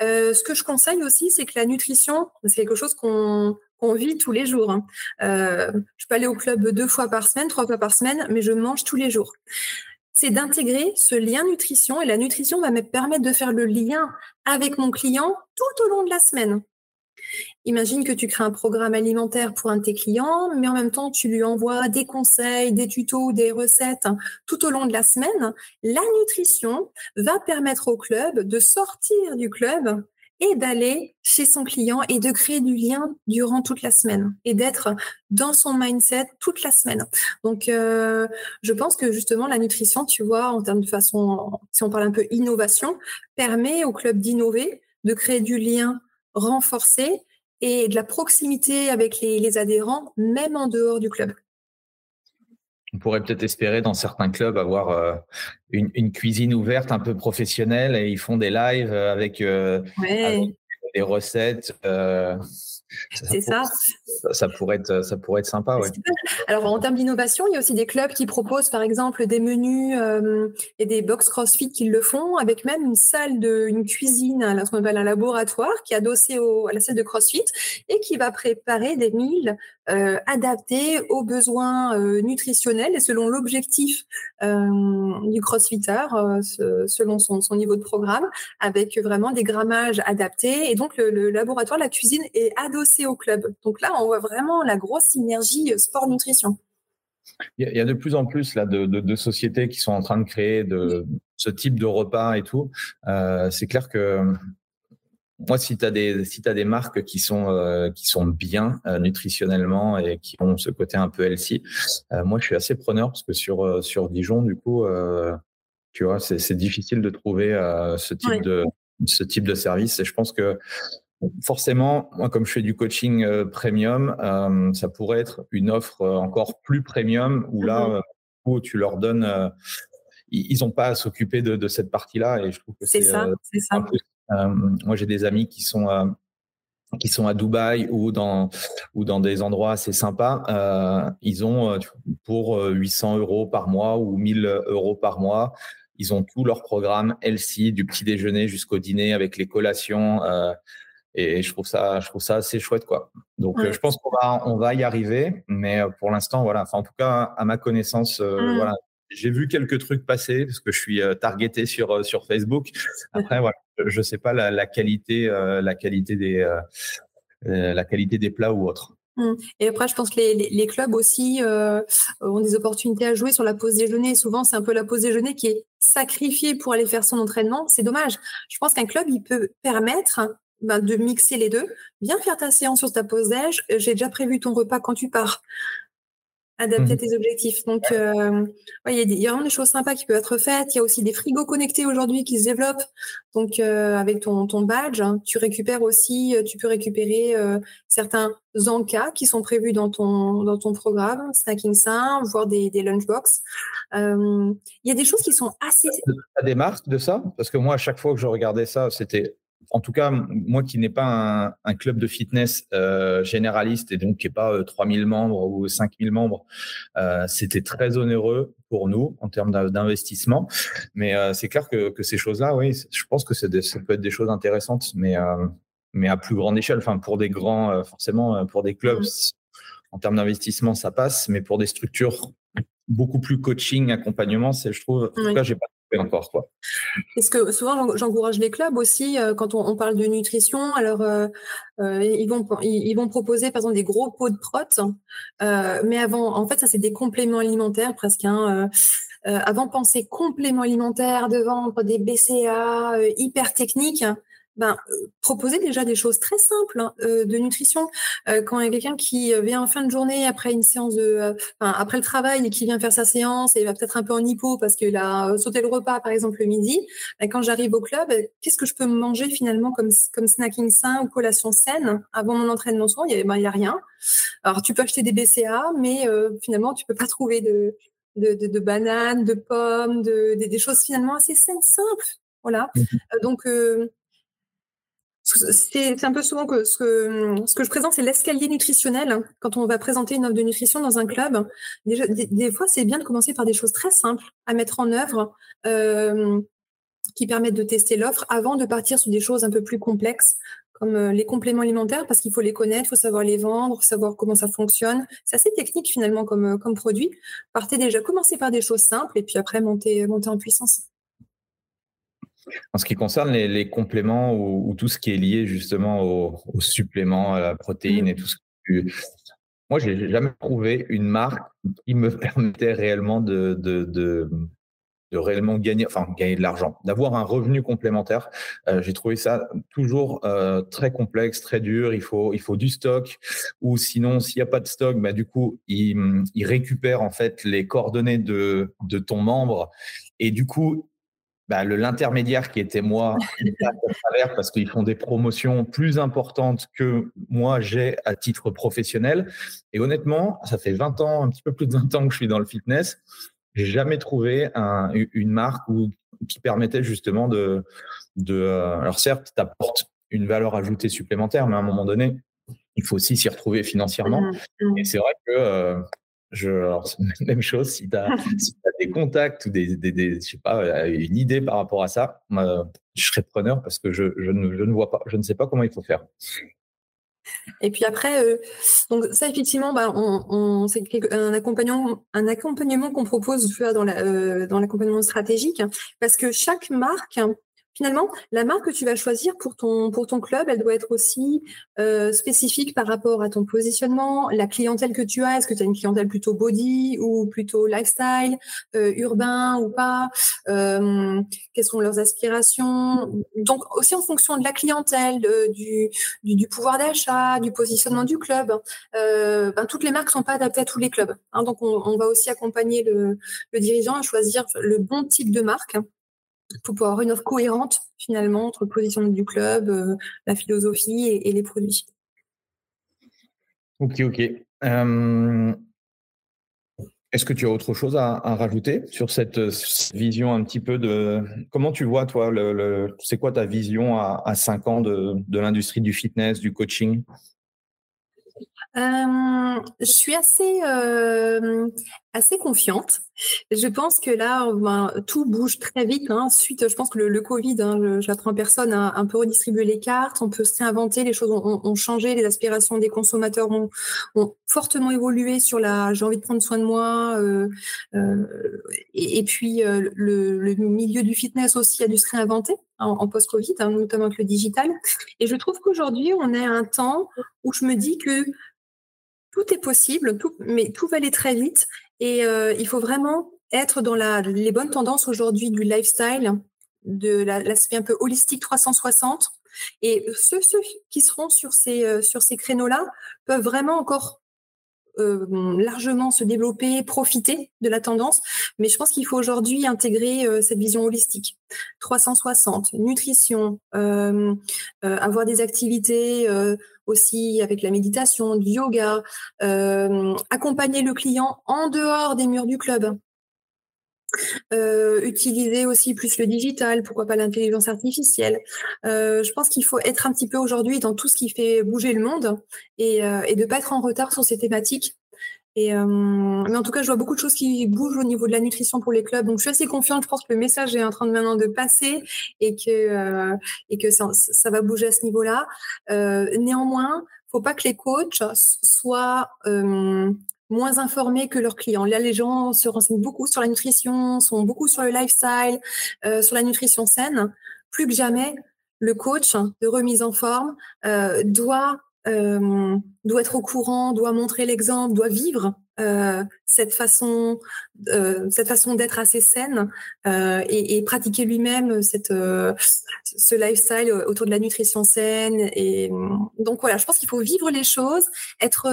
ce que je conseille aussi, c'est que la nutrition, c'est quelque chose qu'on vit tous les jours. Hein. je peux aller au club deux fois par semaine, trois fois par semaine, mais je mange tous les jours c'est d'intégrer ce lien nutrition et la nutrition va me permettre de faire le lien avec mon client tout au long de la semaine. Imagine que tu crées un programme alimentaire pour un de tes clients, mais en même temps, tu lui envoies des conseils, des tutos, des recettes tout au long de la semaine. La nutrition va permettre au club de sortir du club et d'aller chez son client et de créer du lien durant toute la semaine et d'être dans son mindset toute la semaine. Donc, euh, je pense que justement, la nutrition, tu vois, en termes de façon, si on parle un peu innovation, permet au club d'innover, de créer du lien renforcé et de la proximité avec les, adhérents, même en dehors du club. On pourrait peut-être espérer dans certains clubs avoir euh, une, cuisine ouverte un peu professionnelle et ils font des lives avec, euh, des recettes. Euh, c'est ça. ça. pourrait être, ça pourrait être sympa. Ouais. Alors, en termes d'innovation, il y a aussi des clubs qui proposent, par exemple, des menus euh, et des box CrossFit qui le font, avec même une salle de, une cuisine, ce qu'on appelle un laboratoire, qui est adossé au, à la salle de CrossFit et qui va préparer des meals euh, adaptés aux besoins euh, nutritionnels et selon l'objectif du CrossFitter, selon son, son, niveau de programme, avec vraiment des grammages adaptés. Et donc, le, laboratoire, la cuisine est adossé au club. Donc là, on voit vraiment la grosse synergie euh, sport-nutrition. Il y a de plus en plus là, de, sociétés qui sont en train de créer de, ce type de repas et tout. Euh, c'est clair que moi, si tu as, des, si as des marques qui sont, euh, qui sont bien nutritionnellement et qui ont ce côté un peu healthy, moi, je suis assez preneur parce que sur, sur Dijon, du coup, tu vois, c'est difficile de trouver ce, type de, ce type de service. Et je pense que Forcément, moi, comme je fais du coaching euh, premium, euh, ça pourrait être une offre euh, encore plus premium où là, mmh où tu leur donnes, ils n'ont pas à s'occuper de, cette partie-là. Et je trouve que c'est ça. ça. Moi, j'ai des amis qui sont qui sont à Dubaï ou dans ou dans des endroits assez sympas. ils ont pour 800 euros par mois ou 1000 euros par mois. Ils ont tout leur programme LC du petit déjeuner jusqu'au dîner avec les collations. Et je trouve ça, je trouve ça assez chouette, quoi. Donc, euh, je pense qu'on va, on va y arriver, mais euh, pour l'instant, voilà. Enfin, en tout cas, à ma connaissance, euh, mmh. voilà. J'ai vu quelques trucs passer parce que je suis targeté sur sur Facebook. Après, voilà, je sais pas la, qualité, la qualité des la qualité des plats ou autres. Mmh. Et après, je pense que les, clubs aussi ont des opportunités à jouer sur la pause déjeuner. Souvent, c'est un peu la pause déjeuner qui est sacrifiée pour aller faire son entraînement. C'est dommage. Je pense qu'un club, il peut permettre ben, de mixer les deux. Viens faire ta séance sur ta pause d'âge. J'ai déjà prévu ton repas quand tu pars. Adapter mmh tes objectifs. Donc, euh, il y, a vraiment des choses sympas qui peuvent être faites. Il y a aussi des frigos connectés aujourd'hui qui se développent. Donc, euh, avec ton, ton badge, hein, tu récupères aussi, euh, tu peux récupérer certains encas qui sont prévus dans ton, dans ton programme, snacking sain, voire des, des lunchbox. Il y a des choses qui sont assez. Des marques de ça? Parce que moi, à chaque fois que je regardais ça, c'était en tout cas, moi qui n'ai pas un, club de fitness euh, généraliste et donc qui n'ai pas 3000 euh, membres ou 5000 membres, euh, c'était très onéreux pour nous en termes d'investissement. Mais c'est clair que, ces choses-là, oui, je pense que ça peut être des choses intéressantes, mais, mais à plus grande échelle. Enfin, pour des grands, forcément, pour des clubs, mmh. en termes d'investissement, ça passe, mais pour des structures beaucoup plus coaching, accompagnement, c'est, je trouve, en tout cas, j'ai pas encore. Quoi. Est-ce que souvent j'encourage les clubs aussi euh, quand on, parle de nutrition. Alors euh, euh, ils vont ils, vont proposer par exemple des gros pots de prot, mais avant en fait ça c'est des compléments alimentaires presque. Hein, avant penser compléments alimentaires, de vendre des BCA hyper techniques, ben, proposer déjà des choses très simples hein, de nutrition. quand il y a quelqu'un qui vient en fin de journée après une séance de, après le travail et qui vient faire sa séance et va peut-être un peu en hypo parce qu'il a sauté le repas par exemple le midi, ben, quand j'arrive au club, qu'est-ce que je peux manger finalement comme comme snacking sain ou collation saine avant mon entraînement? Soir Il y a, ben, y a rien. Alors tu peux acheter des BCA, mais finalement tu peux pas trouver de de, de, de bananes, de pommes, de, des choses finalement assez saines, simples. Voilà. Mmh donc c'est un peu souvent que ce, que je présente, c'est l'escalier nutritionnel. Hein. Quand on va présenter une offre de nutrition dans un club, déjà, des, fois, c'est bien de commencer par des choses très simples à mettre en œuvre euh, qui permettent de tester l'offre avant de partir sur des choses un peu plus complexes comme euh, les compléments alimentaires parce qu'il faut les connaître, il faut savoir les vendre, savoir comment ça fonctionne. C'est assez technique finalement comme, euh, comme produit. Partez déjà, commencez par des choses simples et puis après montez, montez en puissance. En ce qui concerne les, compléments ou, tout ce qui est lié justement aux, suppléments, à la protéine et tout ce que moi, je n'ai jamais trouvé une marque qui me <laughs> permettait réellement de, de, réellement gagner, enfin gagner de l'argent, d'avoir un revenu complémentaire. Euh, j'ai trouvé ça toujours euh, très complexe, très dur. Il faut, il faut du stock, ou sinon, s'il n'y a pas de stock, bah, du coup, il, il récupère en fait les coordonnées de, de ton membre, et du coup, bah, l'intermédiaire qui était moi, <laughs> travers parce qu'ils font des promotions plus importantes que moi j'ai à titre professionnel. Et honnêtement, ça fait 20 ans, un petit peu plus de 20 ans que je suis dans le fitness. J'ai jamais trouvé une marque qui permettait justement de, de euh, alors certes, tu apportes une valeur ajoutée supplémentaire, mais à un moment donné, il faut aussi s'y retrouver financièrement. Mmh, mmh. Et c'est vrai que euh, je, alors, même chose. Si tu as, <laughs> des contacts ou des, des, je sais pas, euh, une idée par rapport à ça, je serais preneur parce que je, je, ne, je, ne, vois pas, je ne sais pas comment il faut faire. Et puis après, euh, donc ça effectivement, bah, on, on c'est un accompagnement, un accompagnement qu'on propose dans, la, euh, dans l'accompagnement stratégique, parce que chaque marque Finalement, la marque que tu vas choisir pour ton, pour ton club, elle doit être aussi euh, spécifique par rapport à ton positionnement, la clientèle que tu as. Est-ce que tu as une clientèle plutôt body ou plutôt lifestyle, euh, urbain ou pas? Euh, Quelles sont leurs aspirations? Donc aussi en fonction de la clientèle, du, du, pouvoir d'achat, du positionnement du club. Ben, toutes les marques sont pas adaptées à tous les clubs. Hein. donc on, on, va aussi accompagner le, le dirigeant à choisir le bon type de marque pour pouvoir avoir une offre cohérente finalement entre le positionnement du club, euh, la philosophie et, les produits. Ok, ok. Euh, est-ce que tu as autre chose à, rajouter sur cette, vision un petit peu de comment tu vois toi le, c'est quoi ta vision à, à 5 ans de, de l'industrie du fitness, du coaching? Euh, je suis assez, euh, assez confiante. Je pense que là, ben, tout bouge très vite. Hein. Suite, je pense que le, le Covid, hein, je, l'apprends personne, a un peu redistribué les cartes. On peut se réinventer, les choses ont, changé, les aspirations des consommateurs ont, fortement évolué sur la j'ai envie de prendre soin de moi. Euh, euh et, puis, euh, le, milieu du fitness aussi a dû se réinventer en, en post-Covid, hein, notamment avec le digital. Et je trouve qu'aujourd'hui, on est à un temps où je me dis que tout est possible, mais tout va aller très vite. Et euh, il faut vraiment être dans la, les bonnes tendances aujourd'hui du lifestyle, de l'aspect un peu holistique 360. Et ceux, ceux qui seront sur ces, euh, sur ces créneaux-là peuvent vraiment encore euh, largement se développer, profiter de la tendance. Mais je pense qu'il faut aujourd'hui intégrer euh, cette vision holistique. 360, nutrition, euh, avoir des activités aussi avec la méditation, du yoga, accompagner le client en dehors des murs du club. Euh, utiliser aussi plus le digital, pourquoi pas l'intelligence artificielle. Euh, je pense qu'il faut être un petit peu aujourd'hui dans tout ce qui fait bouger le monde et, euh, et de pas être en retard sur ces thématiques. Et euh, mais en tout cas, je vois beaucoup de choses qui bougent au niveau de la nutrition pour les clubs. Donc, je suis assez confiante. Je pense que le message est en train de maintenant de passer et que euh, et que ça, va bouger à ce niveau-là. néanmoins, faut pas que les coachs soient moins informés que leurs clients. Là, les gens se renseignent beaucoup sur la nutrition, sont beaucoup sur le lifestyle, euh, sur la nutrition saine. Plus que jamais, le coach de remise en forme euh, doit doit être au courant, doit montrer l'exemple, doit vivre cette façon, cette façon d'être assez saine et, et, pratiquer lui-même cette, ce lifestyle autour de la nutrition saine. Et donc voilà, je pense qu'il faut vivre les choses, être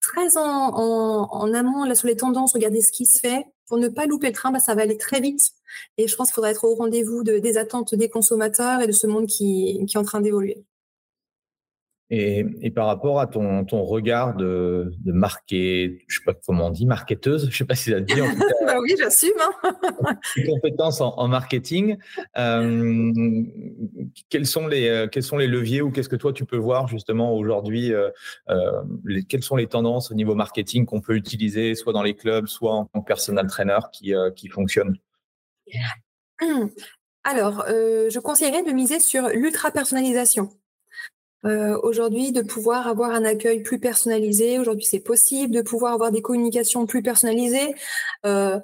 très en, en, en, amont là sur les tendances, regarder ce qui se fait pour ne pas louper le train. Bah, ça va aller très vite et je pense qu'il faudra être au rendez-vous de, des attentes des consommateurs et de ce monde qui, qui est en train d'évoluer. Et, et, par rapport à ton, ton regard de, de marquer, je sais pas comment on dit, marketeuse, je sais pas si ça te dit. En tout <laughs> cas, bah oui, j'assume. Hein. <laughs> compétences en, en marketing. Euh, quels sont les euh, quels sont les leviers ou qu'est-ce que toi tu peux voir justement aujourd'hui euh, les, Quelles sont les tendances au niveau marketing qu'on peut utiliser, soit dans les clubs, soit en tant que personal trainer, qui euh, qui fonctionnent <clears throat> Alors, je conseillerais de miser sur l'ultra personnalisation. Euh, aujourd'hui, de pouvoir avoir un accueil plus personnalisé. Aujourd'hui, c'est possible de pouvoir avoir des communications plus personnalisées. Euh,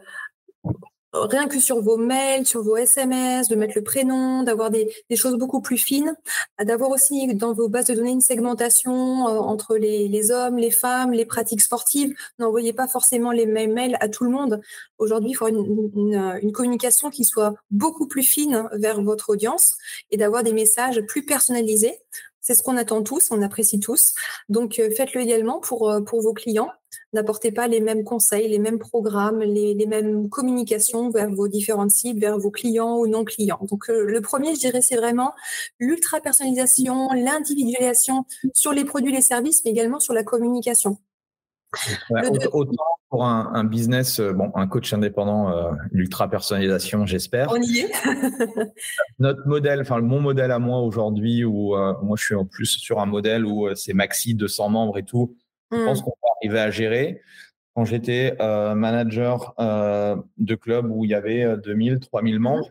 rien que sur vos mails, sur vos SMS, de mettre le prénom, d'avoir des, choses beaucoup plus fines, d'avoir aussi dans vos bases de données une segmentation euh, entre les, hommes, les femmes, les pratiques sportives. N'envoyez pas forcément les mêmes mails à tout le monde. Aujourd'hui, il faut une, communication qui soit beaucoup plus fine vers votre audience et d'avoir des messages plus personnalisés. C'est ce qu'on attend tous, on apprécie tous. Donc euh, faites-le également pour, euh, pour vos clients. N'apportez pas les mêmes conseils, les mêmes programmes, les, les, mêmes communications vers vos différentes cibles, vers vos clients ou non clients. Donc euh, le premier, je dirais, c'est vraiment l'ultra personnalisation, l'individualisation sur les produits, les services, mais également sur la communication. Ouais, autant pour un, un, business, bon, un coach indépendant, euh, l'ultra personnalisation, j'espère. On y est. <laughs> Notre modèle, enfin mon modèle à moi aujourd'hui, où euh, moi je suis en plus sur un modèle où c'est maxi 200 membres et tout. Je pense qu'on va arriver à gérer. Quand j'étais euh, manager de club où il y avait 2000, 3000 membres,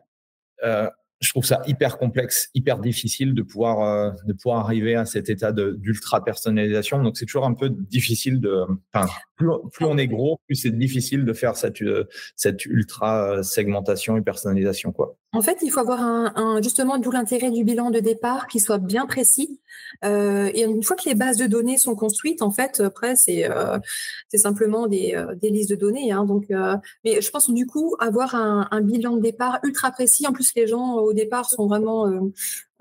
je trouve ça hyper complexe, hyper difficile de pouvoir euh, de pouvoir arriver à cet état d'ultra personnalisation. Donc c'est toujours un peu difficile de. Enfin, plus, plus on est gros, plus c'est difficile de faire cette euh, cette ultra segmentation et personnalisation quoi. En fait, il faut avoir un, un justement d'où l'intérêt du bilan de départ qui soit bien précis. Euh, et une fois que les bases de données sont construites, en fait, après c'est euh, simplement des, euh, des listes de données. Hein, donc, mais je pense du coup avoir un, un, bilan de départ ultra précis. En plus, les gens au départ sont vraiment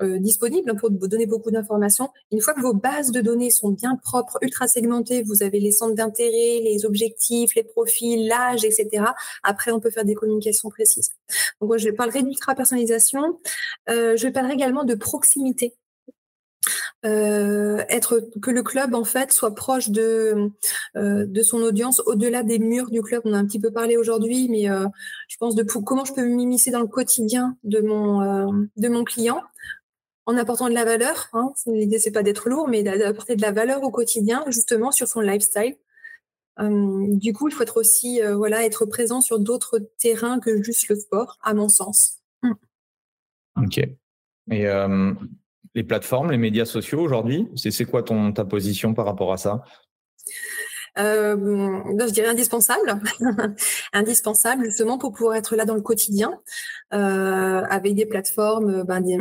euh, disponible pour vous donner beaucoup d'informations. Une fois que vos bases de données sont bien propres, ultra segmentées, vous avez les centres d'intérêt, les objectifs, les profils, l'âge, etc. Après, on peut faire des communications précises. Donc, je parlerai d'ultra personnalisation. Euh, je parlerai également de proximité. Euh, être que le club en fait soit proche de euh, de son audience au-delà des murs du club. On a un petit peu parlé aujourd'hui, mais euh, je pense de comment je peux m'immiscer dans le quotidien de mon euh, de mon client en apportant de la valeur. Hein. L'idée, c'est pas d'être lourd, mais d'apporter de la valeur au quotidien, justement, sur son lifestyle. Hum, du coup, il faut être aussi, euh, voilà, être présent sur d'autres terrains que juste le sport, à mon sens. Hum. Ok. Et euh, les plateformes, les médias sociaux aujourd'hui, c'est quoi ton, ta position par rapport à ça? Euh, je dirais indispensable, <laughs> indispensable justement pour pouvoir être là dans le quotidien euh, avec des plateformes, ben, des,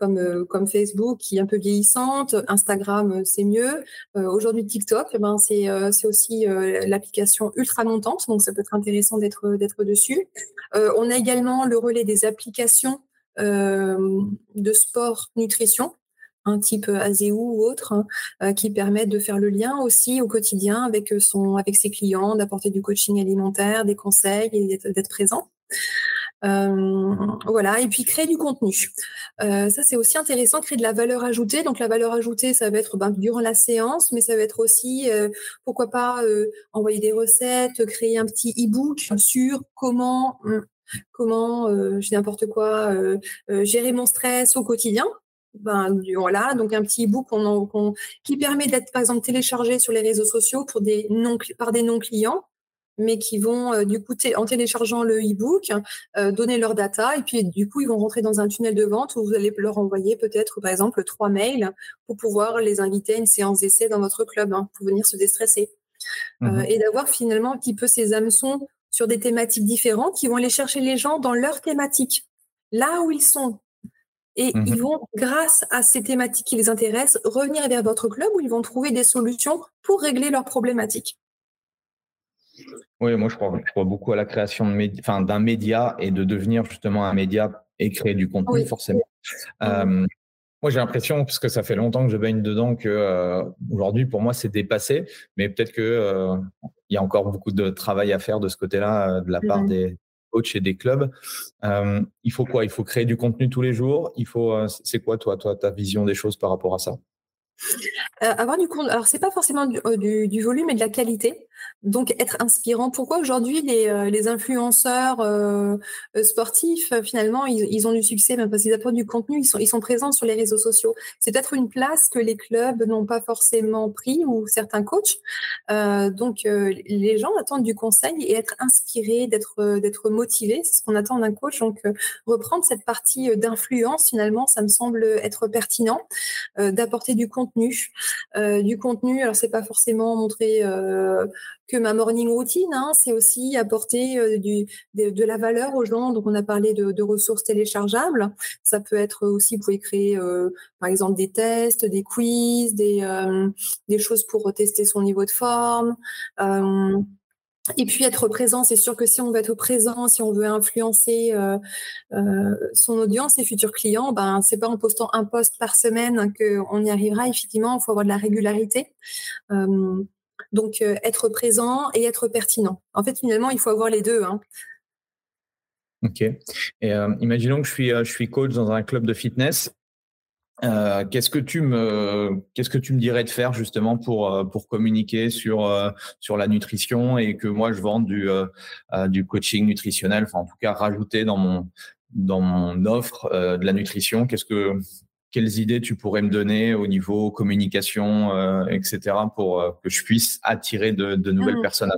comme, euh, comme Facebook qui est un peu vieillissante, Instagram euh, c'est mieux. Euh, Aujourd'hui TikTok, eh ben c'est aussi l'application ultra montante, donc ça peut être intéressant d'être dessus. on a également le relais des applications de sport nutrition un type Azeu ou autre, hein, qui permettent de faire le lien aussi au quotidien avec son, avec ses clients, d'apporter du coaching alimentaire, des conseils et d'être présent. Euh, voilà, et puis créer du contenu. Euh, ça, c'est aussi intéressant, créer de la valeur ajoutée. Donc, la valeur ajoutée, ça va être ben, durant la séance, mais ça va être aussi, euh, pourquoi pas, euh, envoyer des recettes, créer un petit e-book sur comment, hum, comment, euh, je dis n'importe quoi, euh, gérer mon stress au quotidien. Ben, voilà, donc un petit e-book qu'on, qu'on, qui permet d'être, par exemple, téléchargé sur les réseaux sociaux pour des non, par des non-clients mais qui vont euh, du coup en téléchargeant le e-book euh, donner leur data et puis du coup ils vont rentrer dans un tunnel de vente où vous allez leur envoyer peut-être par exemple trois mails pour pouvoir les inviter à une séance d'essai dans votre club hein, pour venir se déstresser mmh. euh, et d'avoir finalement un petit peu ces hameçons sur des thématiques différentes qui vont aller chercher les gens dans leur thématique là où ils sont Et mhm. ils vont, grâce à ces thématiques qui les intéressent, revenir vers votre club où ils vont trouver des solutions pour régler leurs problématiques. Oui, moi je crois, je crois beaucoup à la création d'un média et de devenir justement un média et créer du contenu forcément. Euh, moi, j'ai l'impression, parce que ça fait longtemps que je baigne dedans, que euh, aujourd'hui, pour moi, c'est dépassé. Mais peut-être que euh, il y a encore beaucoup de travail à faire de ce côté-là, euh, de la part des coachs et des clubs. il faut quoi? Il faut créer du contenu tous les jours? Il faut. c'est quoi, toi, toi, ta vision des choses par rapport à ça? Avoir du compte, alors c'est pas forcément du, du, volume et de la qualité, donc être inspirant. Pourquoi aujourd'hui les, euh, les, influenceurs euh, sportifs finalement ils, ont du succès? Même parce qu'ils apportent du contenu, ils sont, ils sont présents sur les réseaux sociaux. C'est peut-être une place que les clubs n'ont pas forcément pris ou certains coachs. Euh, donc les gens attendent du conseil et être inspirés, d'être d'être motivés, c'est ce qu'on attend d'un coach. Donc reprendre cette partie d'influence finalement, ça me semble être pertinent, d'apporter du contenu euh, du contenu, alors c'est pas forcément montrer euh, que ma morning routine, hein, c'est aussi apporter euh, de, la valeur aux gens. Donc on a parlé de, ressources téléchargeables. Ça peut être aussi, vous pouvez créer par exemple des tests, des quiz, des, des choses pour tester son niveau de forme. Et puis être présent, c'est sûr que si on veut être présent, si on veut influencer euh, euh, son audience et futurs clients, ben c'est pas en postant un post par semaine qu'on y arrivera. Effectivement, il faut avoir de la régularité. Euh, donc être présent et être pertinent. En fait, finalement, il faut avoir les deux. Hein. Ok. Et imaginons que je suis, je suis coach dans un club de fitness euh, qu'est-ce que tu me qu'est-ce que tu me dirais de faire justement pour euh, pour communiquer sur euh, sur la nutrition et que moi je vende du du coaching nutritionnel? Enfin en tout cas rajouter dans mon dans mon offre de la nutrition qu'est-ce que quelles idées tu pourrais me donner au niveau communication etc pour que je puisse attirer de, de nouvelles mmh. personnes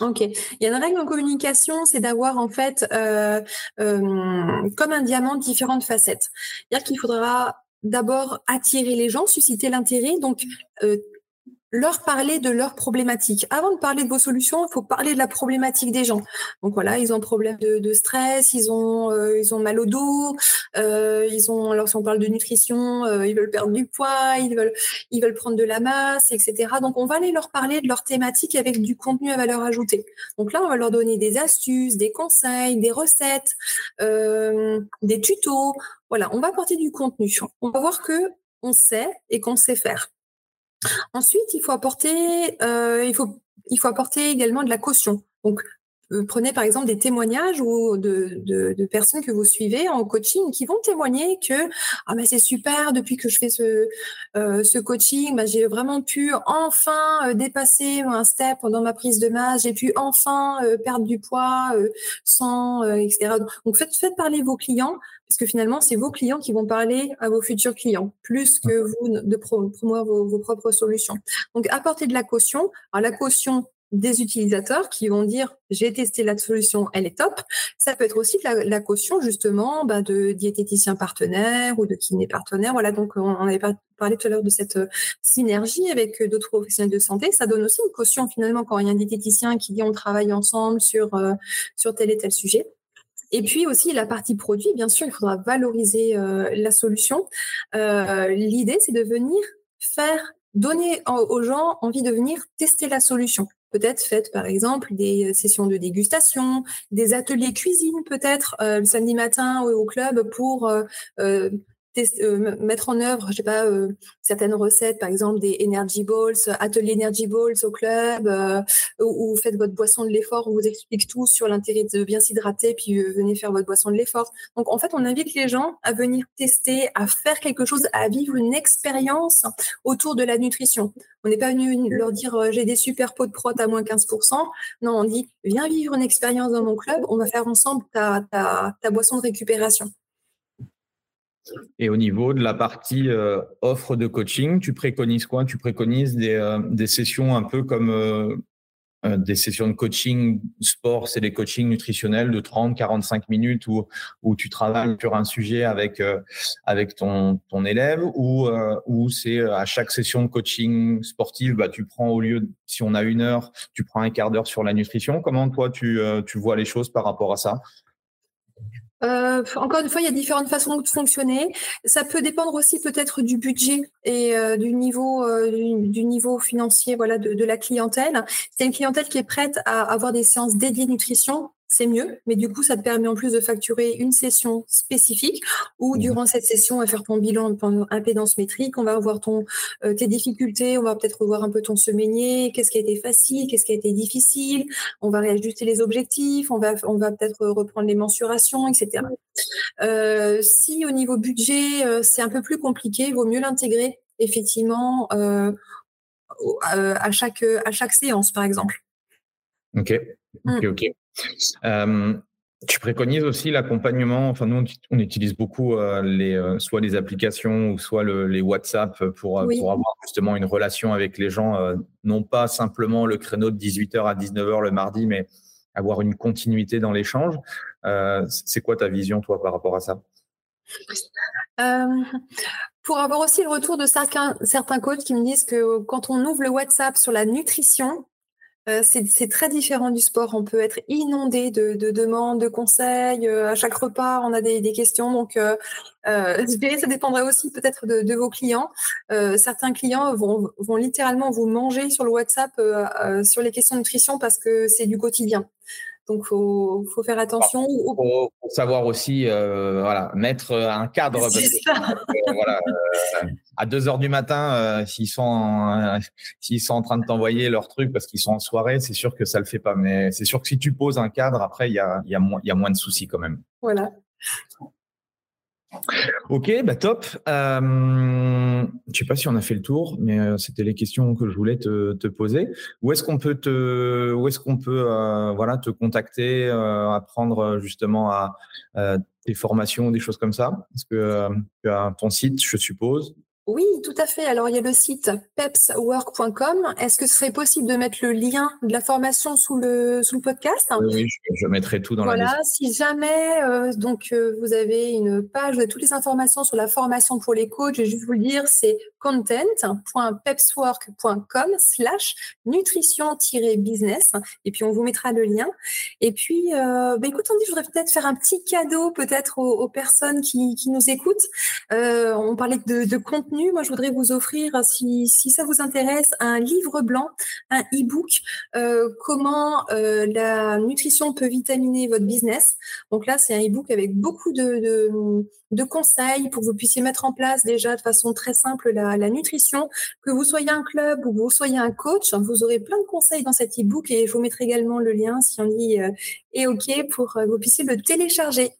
Ok. Il y a une règle en communication, c'est d'avoir en fait euh, euh, comme un diamant différentes facettes. C'est-à-dire qu'il faudra d'abord attirer les gens, susciter l'intérêt. Donc, euh, leur parler de leurs problématiques. Avant de parler de vos solutions, il faut parler de la problématique des gens. Donc voilà, ils ont un problème de, stress, ils ont euh, ils ont mal au dos, euh, ils ont alors si on parle de nutrition, euh, ils veulent perdre du poids, ils veulent ils veulent prendre de la masse, etc. Donc on va aller leur parler de leurs thématiques avec du contenu à valeur ajoutée. Donc là, on va leur donner des astuces, des conseils, des recettes, des tutos. Voilà, on va apporter du contenu. On va voir que on sait et qu'on sait faire. Ensuite, il faut apporter, euh, il faut, il faut apporter également de la caution. Donc, prenez par exemple des témoignages ou de, de, de, personnes que vous suivez en coaching qui vont témoigner que ah mais c'est super depuis que je fais ce euh, ce coaching bah, j'ai vraiment pu enfin euh, dépasser un step dans ma prise de masse j'ai pu enfin perdre du poids sans etc donc faites faites parler vos clients parce que finalement c'est vos clients qui vont parler à vos futurs clients plus que vous de promouvoir vos, vos propres solutions. Donc apportez de la caution. Alors la caution des utilisateurs qui vont dire j'ai testé la solution, elle est top. Ça peut être aussi la, caution justement bah, de diététiciens partenaires ou de kinés partenaires. Voilà, donc on, avait parlé tout à l'heure de cette euh, synergie avec euh, d'autres professionnels de santé. Ça donne aussi une caution finalement quand il y a un diététicien qui dit on travaille ensemble sur euh, sur tel et tel sujet. Et puis aussi la partie produit, bien sûr, il faudra valoriser la solution. L'idée, c'est de venir faire donner aux gens envie de venir tester la solution peut-être faites par exemple des euh, sessions de dégustation, des ateliers cuisine peut-être euh, le samedi matin au, club pour euh, euh, mettre en œuvre, je sais pas, euh, certaines recettes, par exemple des energy balls, atelier energy balls au club, euh, où, vous faites votre boisson de l'effort, on vous explique tout sur l'intérêt de bien s'hydrater, puis venez faire votre boisson de l'effort. Donc en fait, on invite les gens à venir tester, à faire quelque chose, à vivre une expérience autour de la nutrition. On n'est pas venu leur dire j'ai des super pots de prot à moins 15%. Non, on dit viens vivre une expérience dans mon club, on va faire ensemble ta, ta, ta boisson de récupération. Et au niveau de la partie euh, offre de coaching, tu préconises quoi? Tu préconises des, euh, des, sessions un peu comme euh, des sessions de coaching sport, c'est des coachings nutritionnels de 30, 45 minutes où, où tu travailles sur un sujet avec, avec ton, ton élève ou, ou c'est à chaque session de coaching sportive, bah, tu prends au lieu, si on a une heure, tu prends un quart d'heure sur la nutrition? Comment toi, tu, tu vois les choses par rapport à ça? Euh, encore une fois, il y a différentes façons de fonctionner. Ça peut dépendre aussi peut-être du budget et euh, du niveau euh, du, niveau financier, voilà, de, de la clientèle. C'est une clientèle qui est prête à avoir des séances dédiées nutrition c'est mieux. Mais du coup, ça te permet en plus de facturer une session spécifique où mmh. durant cette session, on va faire ton bilan de impédance métrique, on va voir ton, euh, tes difficultés, on va peut-être revoir un peu ton semainier, qu'est-ce qui a été facile, qu'est-ce qui a été difficile, on va réajuster les objectifs, on va, on va peut-être reprendre les mensurations, etc. Euh, si au niveau budget, euh, c'est un peu plus compliqué, il vaut mieux l'intégrer effectivement à, chaque, à chaque séance, par exemple. Ok, ok, mmh. ok. Euh, tu préconises aussi l'accompagnement. Enfin, nous, on utilise beaucoup euh, les, euh, soit les applications ou soit les WhatsApp pour, pour, avoir justement une relation avec les gens, non pas simplement le créneau de 18h à 19h le mardi, mais avoir une continuité dans l'échange. c'est quoi ta vision, toi, par rapport à ça? Pour avoir aussi le retour de certains, certains coachs qui me disent que quand on ouvre le WhatsApp sur la nutrition, euh, c'est très différent du sport. On peut être inondé de, demandes, de conseils. Euh, à chaque repas, on a des, questions. Donc, euh, <laughs> ça dépendrait aussi peut-être de, vos clients. certains clients vont, vont, littéralement vous manger sur le WhatsApp sur les questions de nutrition parce que c'est du quotidien. Donc, faut, faut faire attention. Il faut, savoir aussi, euh, voilà, mettre un cadre. Parce que, voilà, euh, à 2 heures du matin, euh, s'ils sont, s'ils sont en train de t'envoyer leur truc parce qu'ils sont en soirée, c'est sûr que ça le fait pas. Mais c'est sûr que si tu poses un cadre, après, il y a, y, a y a moins de soucis quand même. Voilà. Ok, bah top. Euh, je sais pas si on a fait le tour, mais euh, c'était les questions que je voulais te, poser. Où est-ce qu'on peut te, où est-ce qu'on peut, euh, voilà, te contacter, apprendre justement à tes formations, des choses comme ça? Est-ce que tu as ton site, je suppose oui, tout à fait. Alors, il y a le site pepswork.com. Est-ce que ce serait possible de mettre le lien de la formation sous le, sous le podcast? Oui, je, mettrai tout dans la liste. Voilà, si jamais euh, donc, euh, vous avez une page de toutes les informations sur la formation pour les coachs, je vais juste vous le dire, c'est content.pepswork.com slash nutrition-business. Et puis, on vous mettra le lien. Et puis, euh, bah, écoute, Andy, je voudrais peut-être faire un petit cadeau peut-être aux, personnes qui, qui nous écoutent. on parlait de, de contenu moi, je voudrais vous offrir, si, si ça vous intéresse, un livre blanc, un e-book, euh, comment euh, la nutrition peut vitaminer votre business. Donc là, c'est un e-book avec beaucoup de, conseils pour que vous puissiez mettre en place déjà de façon très simple la, la nutrition. Que vous soyez un club ou que vous soyez un coach, vous aurez plein de conseils dans cet e-book et je vous mettrai également le lien si on euh, est OK pour que vous puissiez le télécharger.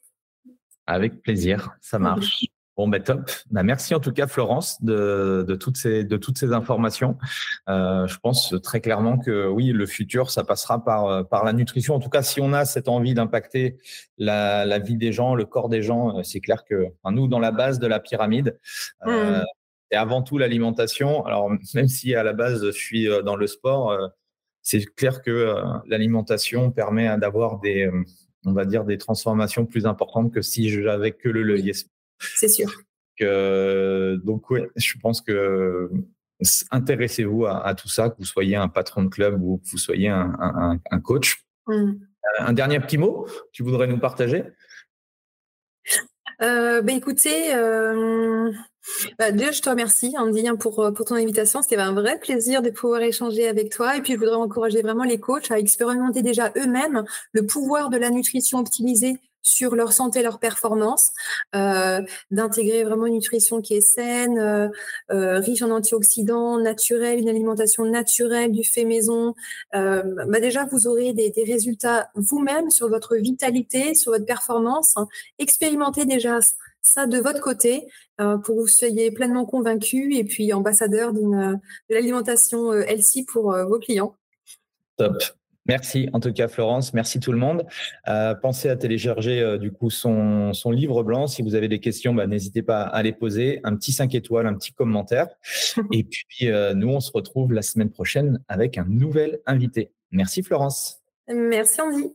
Avec plaisir, ça marche. Bon, ben top. Ben, merci en tout cas, Florence, de, de, toutes, ces, de toutes ces informations. Euh, je pense très clairement que oui, le futur, ça passera par, par la nutrition. En tout cas, si on a cette envie d'impacter la, la vie des gens, le corps des gens, euh, c'est clair que enfin, nous, dans la base de la pyramide, euh, mmh. c'est avant tout l'alimentation. Alors, même si à la base, je suis euh, dans le sport, euh, c'est clair que l'alimentation permet d'avoir des, on va dire, des transformations plus importantes que si j'avais que le levier c'est sûr. donc, oui, je pense que intéressez-vous à, tout ça, que vous soyez un patron de club ou que vous soyez un, coach. Mmh. Euh, un dernier petit mot que tu voudrais nous partager? Euh, bah, écoutez, euh, bah, déjà je te remercie Andy hein, pour, pour ton invitation. C'était un vrai plaisir de pouvoir échanger avec toi. Et puis je voudrais encourager vraiment les coachs à expérimenter déjà eux-mêmes le pouvoir de la nutrition optimisée sur leur santé, leur performance, euh, d'intégrer vraiment une nutrition qui est saine, euh, euh, riche en antioxydants, naturels, une alimentation naturelle, du fait maison. bah déjà, vous aurez des, des résultats vous-même sur votre vitalité, sur votre performance. Expérimentez déjà ça de votre côté pour que vous soyez pleinement convaincu et puis ambassadeur de l'alimentation healthy pour vos clients. Top. Merci en tout cas Florence, merci tout le monde. Euh, pensez à télécharger euh, du coup son, son, livre blanc. Si vous avez des questions, bah, n'hésitez pas à les poser. Un petit 5 étoiles, un petit commentaire. <laughs> Et puis euh, nous, on se retrouve la semaine prochaine avec un nouvel invité. Merci Florence. Merci Andy.